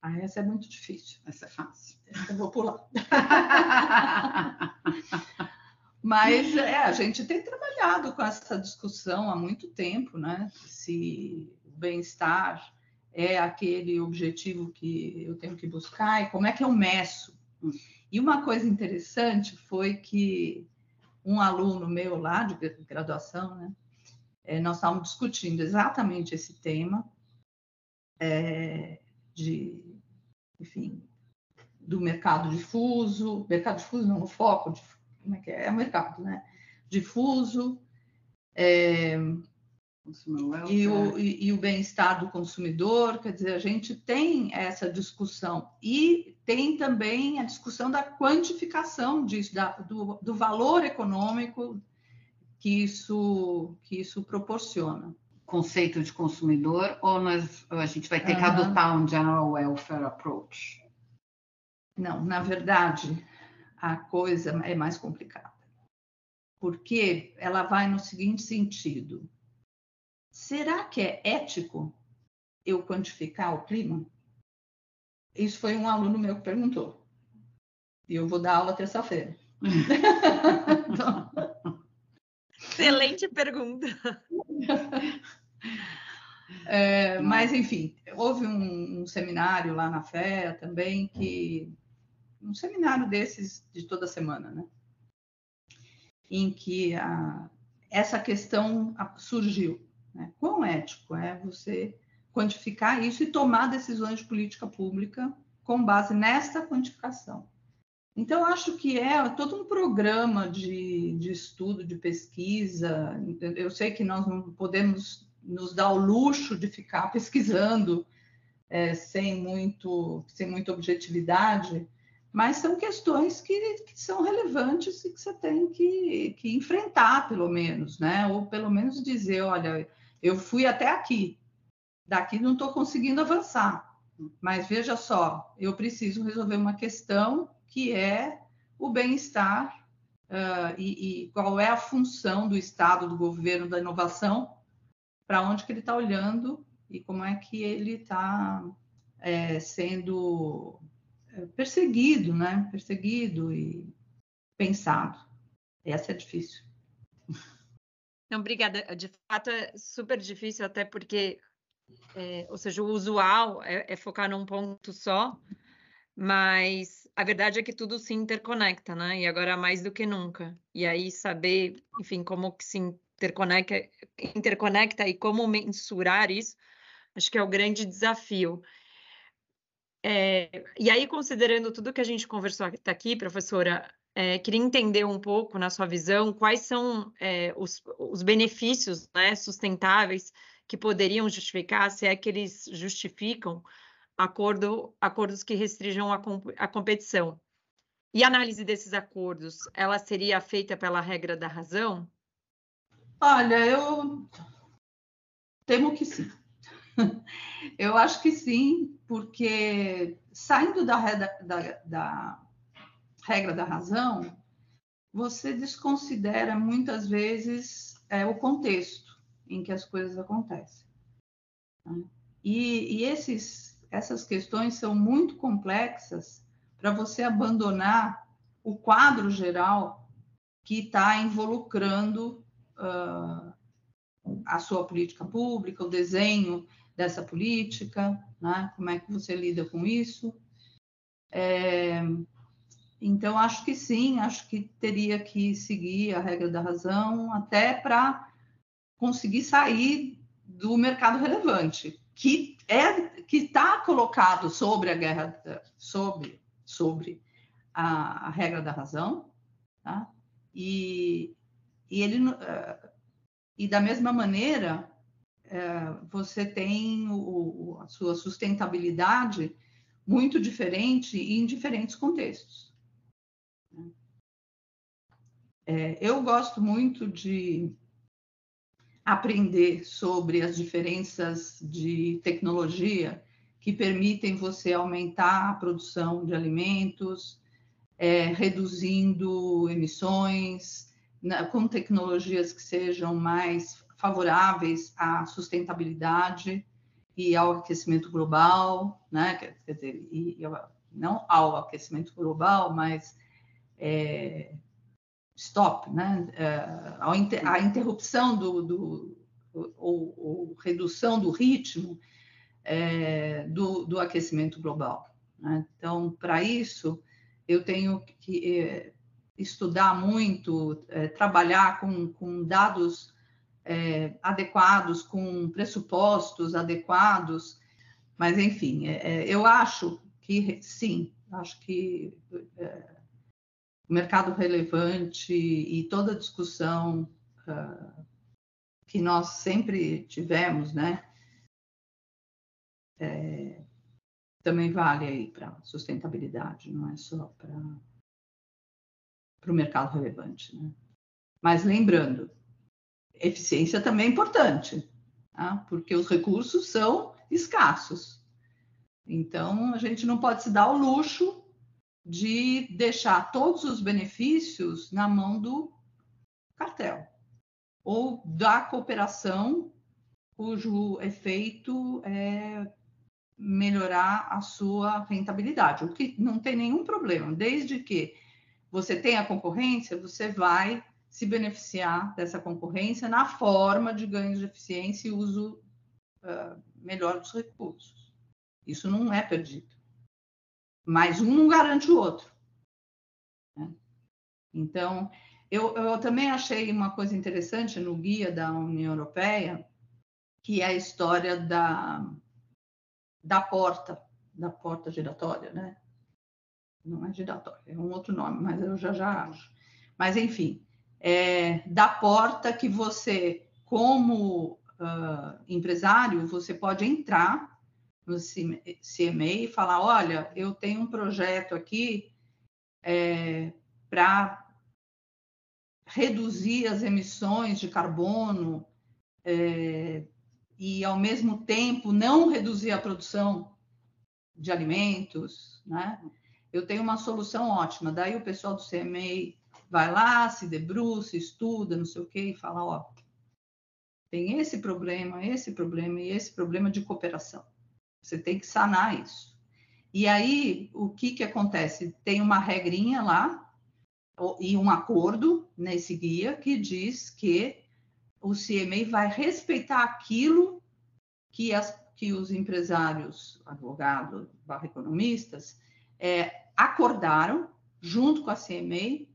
Ah, essa é muito difícil. Essa é fácil. Eu vou pular. <laughs> Mas é, a gente tem trabalhado com essa discussão há muito tempo, né? Se o bem-estar é aquele objetivo que eu tenho que buscar e como é que eu meço. E uma coisa interessante foi que um aluno meu lá de graduação, né? É, nós estávamos discutindo exatamente esse tema é, de, enfim, do mercado difuso, mercado difuso não, o foco, de, como é que é? É o mercado, né? Difuso, é, e o, e, e o bem-estar do consumidor, quer dizer, a gente tem essa discussão e tem também a discussão da quantificação disso, da, do, do valor econômico que isso, que isso proporciona conceito de consumidor ou, nós, ou a gente vai ter que adotar um general welfare approach? Não, na verdade, a coisa é mais complicada. Porque ela vai no seguinte sentido: será que é ético eu quantificar o clima? Isso foi um aluno meu que perguntou. E eu vou dar aula terça-feira. então... <laughs> Excelente pergunta. <laughs> É, mas, enfim, houve um, um, seminário lá na FEA também, que um seminário desses de toda semana, né? Em que a, essa questão surgiu. Né? Quão ético é você quantificar isso e tomar decisões de política pública com base nesta quantificação? Então, acho que é todo um programa de, de estudo, de pesquisa. Eu sei que nós não podemos nos dá o luxo de ficar pesquisando é, sem, muito, sem muita objetividade, mas são questões que, que, são relevantes e que você tem que, que enfrentar, pelo menos, né? Ou pelo menos dizer, olha, eu fui até aqui, daqui não estou conseguindo avançar, mas veja só, eu preciso resolver uma questão que é o bem-estar uh, e, e qual é a função do Estado, do governo, da inovação para onde que ele está olhando e como é que ele está é, sendo é, perseguido, né? Perseguido e pensado. Essa é difícil. Não, obrigada. De fato, é super difícil, até porque, é, ou seja, o usual é, é, focar num ponto só, mas a verdade é que tudo se interconecta, né? E agora mais do que nunca. E aí saber, enfim, como que se interconecta, interconecta e como mensurar isso, acho que é o grande desafio. É, e aí, considerando tudo que a gente conversou até aqui, professora, é, queria entender um pouco, na sua visão, quais são é, os, os, benefícios né, sustentáveis que poderiam justificar, se é que eles justificam acordo, acordos que restringam a, a competição. E a análise desses acordos, ela seria feita pela regra da razão? Olha, eu temo que sim. <laughs> Eu acho que sim, porque saindo da, da, da regra da razão, você desconsidera muitas vezes é, o contexto em que as coisas acontecem. Né? E, e esses, essas questões são muito complexas para você abandonar o quadro geral que está involucrando uh, a sua política pública, o desenho dessa política, né? como é que você lida com isso. É, então, acho que sim, acho que teria que seguir a regra da razão até para conseguir sair do mercado relevante, que é que está colocado sobre a guerra, sobre, sobre a, a regra da razão, tá? E, e ele uh, e da mesma maneira você tem o, a sua sustentabilidade muito diferente em diferentes contextos. É, eu gosto muito de aprender sobre as diferenças de tecnologia que permitem você aumentar a produção de alimentos, é, reduzindo emissões, na, com tecnologias que sejam mais favoráveis à sustentabilidade e ao aquecimento global, né? Quer dizer, e, e não ao aquecimento global, mas é, stop, né? É, a interrupção do, do ou, ou, redução do ritmo é, do, do, aquecimento global. Né? Então, para isso, eu tenho que é, estudar muito, é, trabalhar com, com dados é, adequados, com pressupostos adequados, mas, enfim, é, é, eu acho que sim, acho que o mercado relevante e toda a discussão uh, que nós sempre tivemos, né, é, também vale aí para sustentabilidade, não é só para o mercado relevante. Né? Mas lembrando, eficiência também é importante, tá? porque os recursos são escassos. Então, a gente não pode se dar o luxo de deixar todos os benefícios na mão do cartel ou da cooperação, cujo efeito é melhorar a sua rentabilidade, o que não tem nenhum problema, desde que você tenha concorrência, você vai se beneficiar dessa concorrência na forma de ganhos de eficiência e uso uh, melhor dos recursos. Isso não é perdido mas um não garante o outro. Né? Então, eu, eu, também achei uma coisa interessante no guia da União Europeia, que é a história da, da porta, da porta giratória, né? Não é giratória, é um outro nome, mas eu já já acho. Mas, enfim, é, da porta que você, como uh, empresário, você pode entrar no CMA e falar: olha, eu tenho um projeto aqui é, para reduzir as emissões de carbono é, e, ao mesmo tempo, não reduzir a produção de alimentos, né? Eu tenho uma solução ótima. Daí o pessoal do CMA vai lá, se debruça, estuda, não sei o quê, e fala: ó, tem esse problema, esse problema e esse problema de cooperação. Você tem que sanar isso. E aí, o que, que acontece? Tem uma regrinha lá e um acordo nesse guia que diz que o CMA vai respeitar aquilo que, as, que os empresários, advogados, economistas, é, acordaram junto com a CMA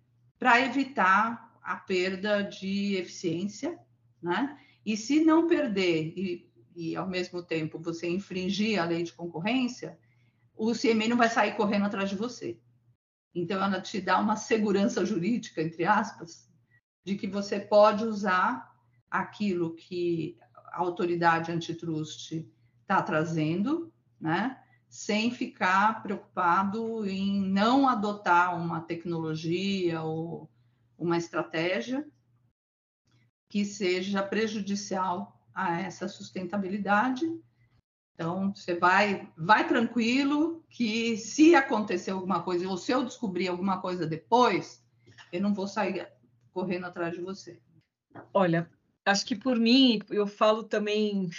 para evitar a perda de eficiência, né? E se não perder e e, ao mesmo tempo, você infringir a lei de concorrência, o CME não vai sair correndo atrás de você. Então, ela te dá uma segurança jurídica, entre aspas, de que você pode usar aquilo que a autoridade antitrust está trazendo, né? Sem ficar preocupado em não adotar uma tecnologia ou uma estratégia que seja prejudicial a essa sustentabilidade. Então, você vai, vai tranquilo que se acontecer alguma coisa, ou se eu descobrir alguma coisa depois, eu não vou sair correndo atrás de você. Olha, acho que por mim, eu falo também,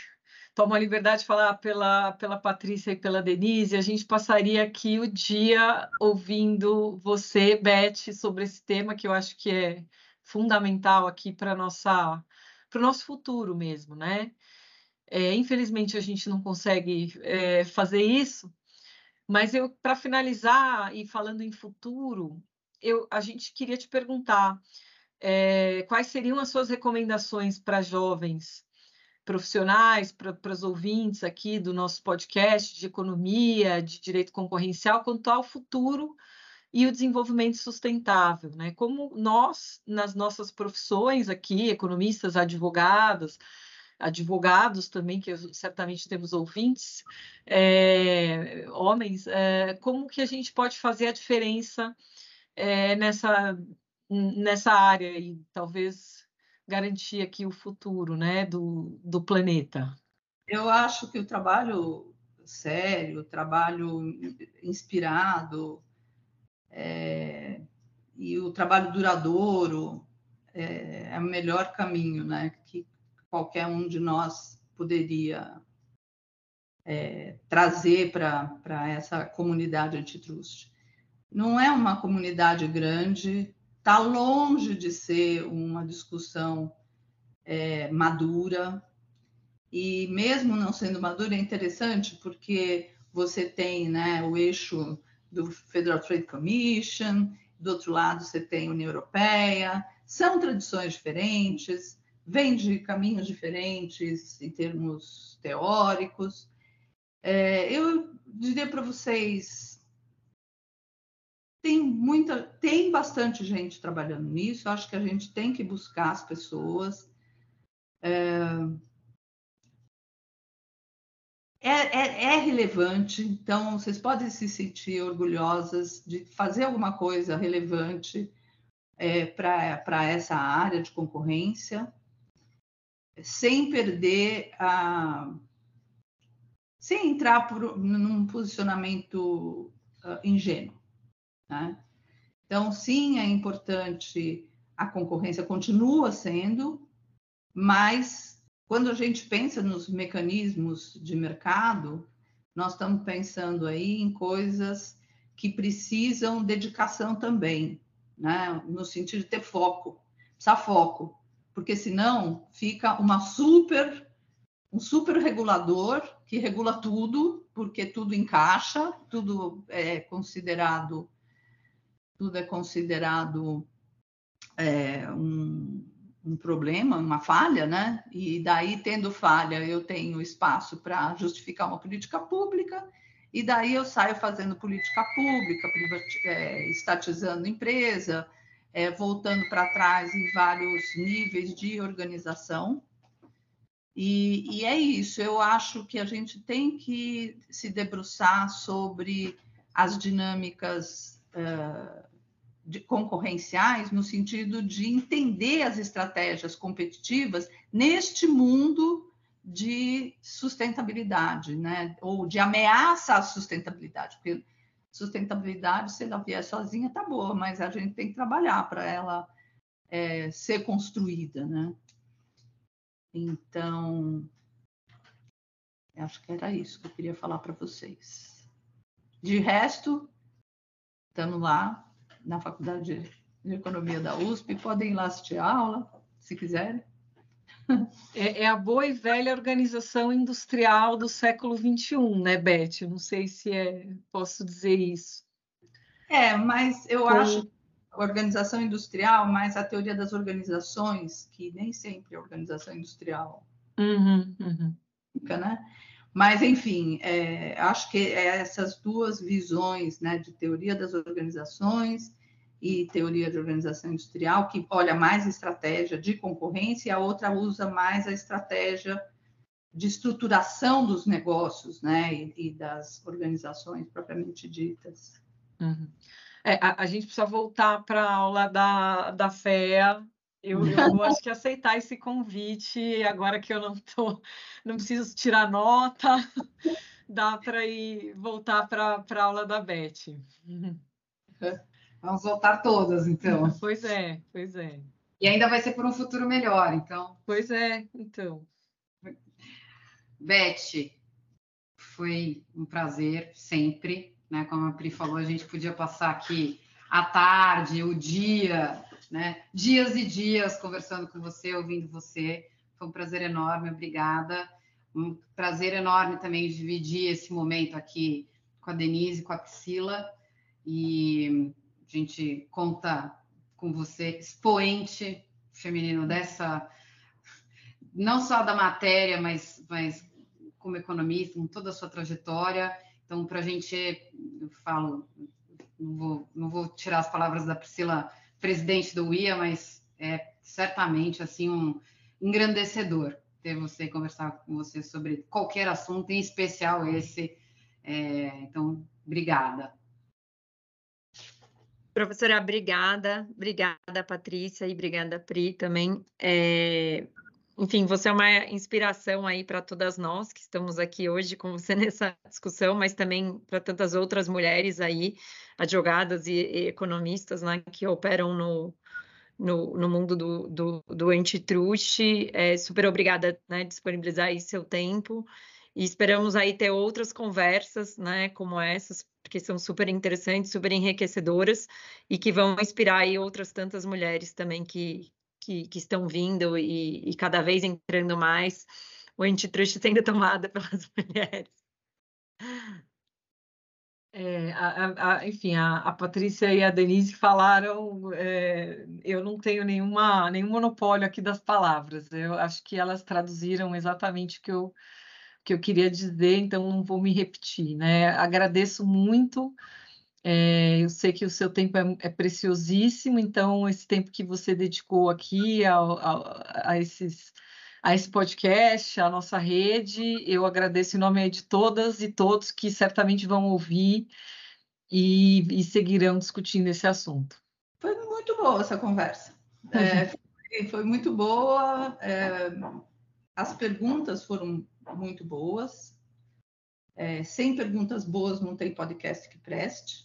tomo a liberdade de falar pela, pela Patrícia e pela Denise, a gente passaria aqui o dia ouvindo você, Beth, sobre esse tema que eu acho que é fundamental aqui para nossa para o nosso futuro mesmo, né? É, infelizmente a gente não consegue é, fazer isso, mas eu, para finalizar e falando em futuro, eu, a gente queria te perguntar é, quais seriam as suas recomendações para jovens profissionais, para os ouvintes aqui do nosso podcast de economia, de direito concorrencial, quanto ao futuro e o desenvolvimento sustentável, né? Como nós, nas nossas profissões aqui, economistas, advogados, advogados também, que certamente temos ouvintes, é, homens, é, como que a gente pode fazer a diferença é, nessa, nessa área e talvez garantir aqui o futuro né, do, do planeta? Eu acho que o trabalho sério, o trabalho inspirado é, e o trabalho duradouro é, é o melhor caminho né, que qualquer um de nós poderia é, trazer para essa comunidade antitrust. Não é uma comunidade grande, está longe de ser uma discussão é, madura, e mesmo não sendo madura, é interessante porque você tem né, o eixo do Federal Trade Commission, do outro lado você tem a União Europeia, são tradições diferentes, vêm de caminhos diferentes em termos teóricos. É, eu diria para vocês, tem muita, tem bastante gente trabalhando nisso. Acho que a gente tem que buscar as pessoas. É, é, é, é, relevante, então vocês podem se sentir orgulhosas de fazer alguma coisa relevante é, para essa área de concorrência sem perder a. sem entrar por, num posicionamento uh, ingênuo. Né? Então, sim, é importante, a concorrência continua sendo, mas quando a gente pensa nos mecanismos de mercado, nós estamos pensando aí em coisas que precisam dedicação também, né? no sentido de ter foco, precisa foco porque senão fica uma super um super regulador que regula tudo, porque tudo encaixa, tudo é considerado tudo é considerado é, um, um problema, uma falha, né? E daí, tendo falha, eu tenho espaço para justificar uma política pública, e daí eu saio fazendo política pública, é, estatizando empresa, é, voltando para trás em vários níveis de organização. E, e, é isso, eu acho que a gente tem que se debruçar sobre as dinâmicas uh, de concorrenciais, no sentido de entender as estratégias competitivas neste mundo de sustentabilidade, né? ou de ameaça à sustentabilidade, porque sustentabilidade, se ela vier sozinha, tá boa, mas a gente tem que trabalhar para ela é, ser construída, né? Então, acho que era isso que eu queria falar para vocês. De resto, estamos lá na Faculdade de Economia da USP, podem ir lá assistir a aula, se quiserem. É, é, a boa e velha organização industrial do século XXI, né, Beth? Eu não sei se é, posso dizer isso. É, mas eu Com... acho organização industrial, mas a teoria das organizações, que nem sempre é organização industrial. Uhum, uhum. Né? Mas, enfim, é, acho que é essas duas visões né, de teoria das organizações e teoria de organização industrial, que olha mais estratégia de concorrência, e a outra usa mais a estratégia de estruturação dos negócios né, e, e das organizações propriamente ditas. Uhum. É, a, a, gente precisa voltar para a aula da, da FEA. Eu, eu acho que aceitar esse convite, agora que eu não tô, não preciso tirar nota, dá para ir voltar para a aula da Beth. Uhum. Vamos voltar todas, então. <laughs> Pois é, pois é. E ainda vai ser por um futuro melhor, então. Pois é, então. Beth, foi um prazer sempre, né? Como a Pri falou, a gente podia passar aqui a tarde, o dia, né? Dias e dias conversando com você, ouvindo você. Foi um prazer enorme, obrigada. Um prazer enorme também dividir esse momento aqui com a Denise, com a Priscila. E a gente conta com você, expoente feminino dessa, não só da matéria, mas, mas como economista, com toda a sua trajetória. Então, para a gente, eu falo, não vou, não vou tirar as palavras da Priscila, presidente do IA, mas é certamente assim um engrandecedor ter você conversar com você sobre qualquer assunto, em especial esse. É, então, obrigada. Professora, obrigada, obrigada, Patrícia, e obrigada, Pri, também. É, enfim, você é uma inspiração aí para todas nós que estamos aqui hoje com você <laughs> nessa discussão, mas também para tantas outras mulheres aí, advogadas e, e economistas, né, que operam no, no, no mundo do, do, do antitrust. É, super obrigada, né, disponibilizar aí seu tempo. E esperamos aí ter outras conversas, né, como essas, porque são super interessantes, super enriquecedoras e que vão inspirar aí outras tantas mulheres também que, que, que estão vindo e, e, cada vez entrando mais, o antitrust sendo <laughs> tomado pelas <laughs> mulheres. É, a, a, enfim, a, a, Patrícia e a Denise falaram, é, eu não tenho nenhuma, nenhum monopólio aqui das palavras, eu acho que elas traduziram exatamente o que eu, que eu queria dizer, então não vou me repetir, né? Agradeço muito é, eu sei que o seu tempo é, é, preciosíssimo, então esse tempo que você dedicou aqui ao, ao, a, esses, a esse podcast, a nossa rede, eu agradeço em nome de todas e todos que certamente vão ouvir e, e seguirão discutindo esse assunto. Foi muito boa essa conversa. É, foi, foi, muito boa. É, as perguntas foram muito boas. É, sem perguntas boas não tem podcast que preste.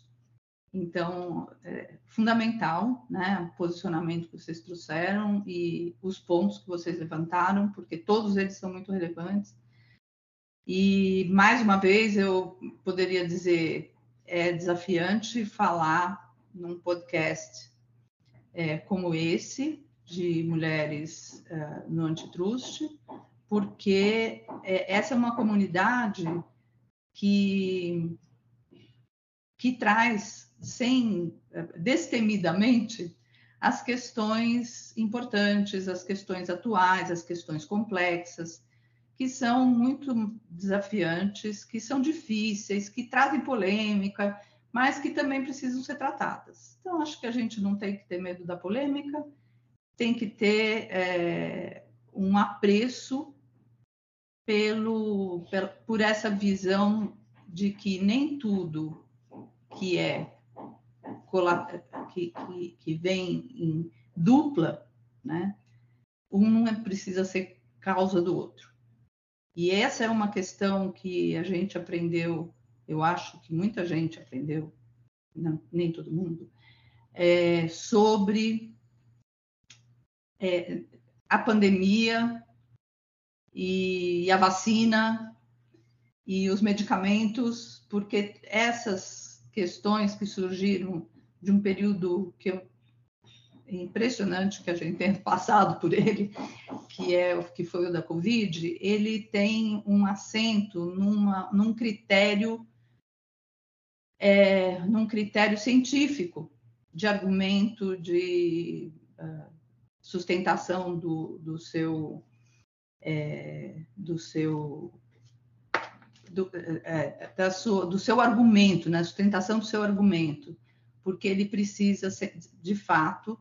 Então, é fundamental, né, o posicionamento que vocês trouxeram e os pontos que vocês levantaram, porque todos eles são muito relevantes. E, mais uma vez, eu poderia dizer, é desafiante falar num podcast é, como esse, de mulheres é, no antitrust, porque é, essa é uma comunidade que, que traz sem destemidamente as questões importantes, as questões atuais, as questões complexas, que são muito desafiantes, que são difíceis, que trazem polêmica, mas que também precisam ser tratadas. Então, acho que a gente não tem que ter medo da polêmica, tem que ter é, um apreço pelo, por essa visão de que nem tudo que é que, que, que vem em dupla, né? Um não é, precisa ser causa do outro. E essa é uma questão que a gente aprendeu, eu acho que muita gente aprendeu, não, nem todo mundo, é, sobre é, a pandemia e a vacina e os medicamentos, porque essas questões que surgiram de um período que eu, é impressionante que a gente tem <laughs> passado por ele, que é que foi o da Covid, ele tem um assento numa, num critério é, num critério científico de argumento de uh, sustentação do, do seu é, do seu do, é, da sua, do seu argumento, né? sustentação do seu argumento porque ele precisa, de fato,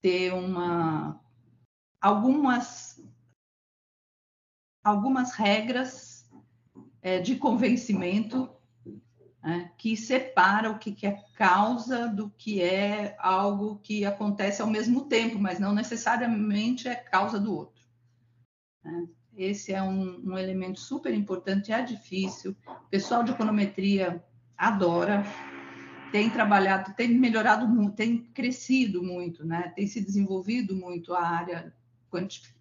ter uma algumas algumas regras é, de convencimento né, que separa o que, que é causa do que é algo que acontece ao mesmo tempo, mas não necessariamente é causa do outro. Né? Esse é um, um elemento super importante, é difícil. O pessoal de econometria adora, tem trabalhado, tem melhorado muito, tem crescido muito, né? tem se desenvolvido muito a área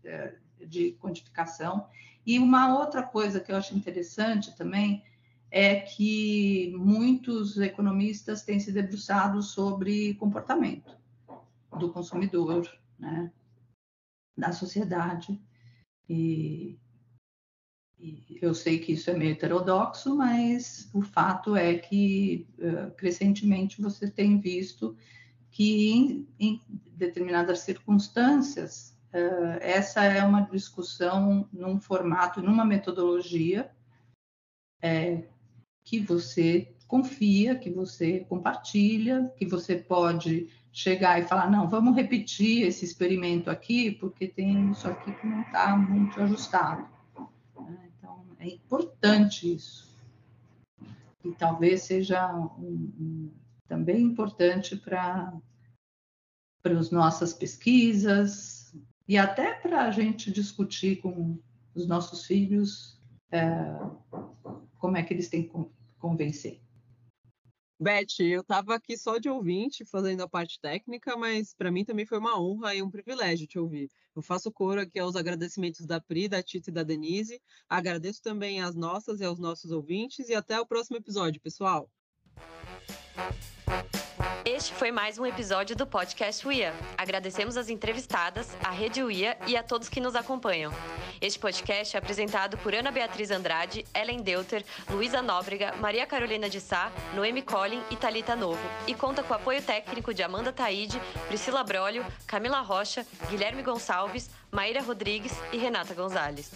eh, de quantificação. E uma outra coisa que eu acho interessante também é que muitos economistas têm se debruçado sobre comportamento do consumidor, né? da sociedade. E eu sei que isso é meio heterodoxo, mas o fato é que uh, crescentemente você tem visto que em, em determinadas circunstâncias uh, essa é uma discussão num formato, numa metodologia é, que você confia, que você compartilha, que você pode chegar e falar, não, vamos repetir esse experimento aqui, porque tem isso aqui que não está muito ajustado. É importante isso. E talvez seja um, um, também importante para para as nossas pesquisas e até para a gente discutir com os nossos filhos é, como é que eles têm que convencer. Beth, eu estava aqui só de ouvinte, fazendo a parte técnica, mas para mim também foi uma honra e um privilégio te ouvir. Eu faço coro aqui aos agradecimentos da Pri, da Tita e da Denise. Agradeço também às nossas e aos nossos ouvintes e até o próximo episódio, pessoal. Este foi mais um episódio do podcast UIA. Agradecemos as entrevistadas, a Rede UIA e a todos que nos acompanham. Este podcast é apresentado por Ana Beatriz Andrade, Ellen Deuter, Luísa Nóbrega, Maria Carolina de Sá, Noemi Collin e Talita Novo, e conta com o apoio técnico de Amanda Taide, Priscila Brolio, Camila Rocha, Guilherme Gonçalves, Maíra Rodrigues e Renata Gonzalez.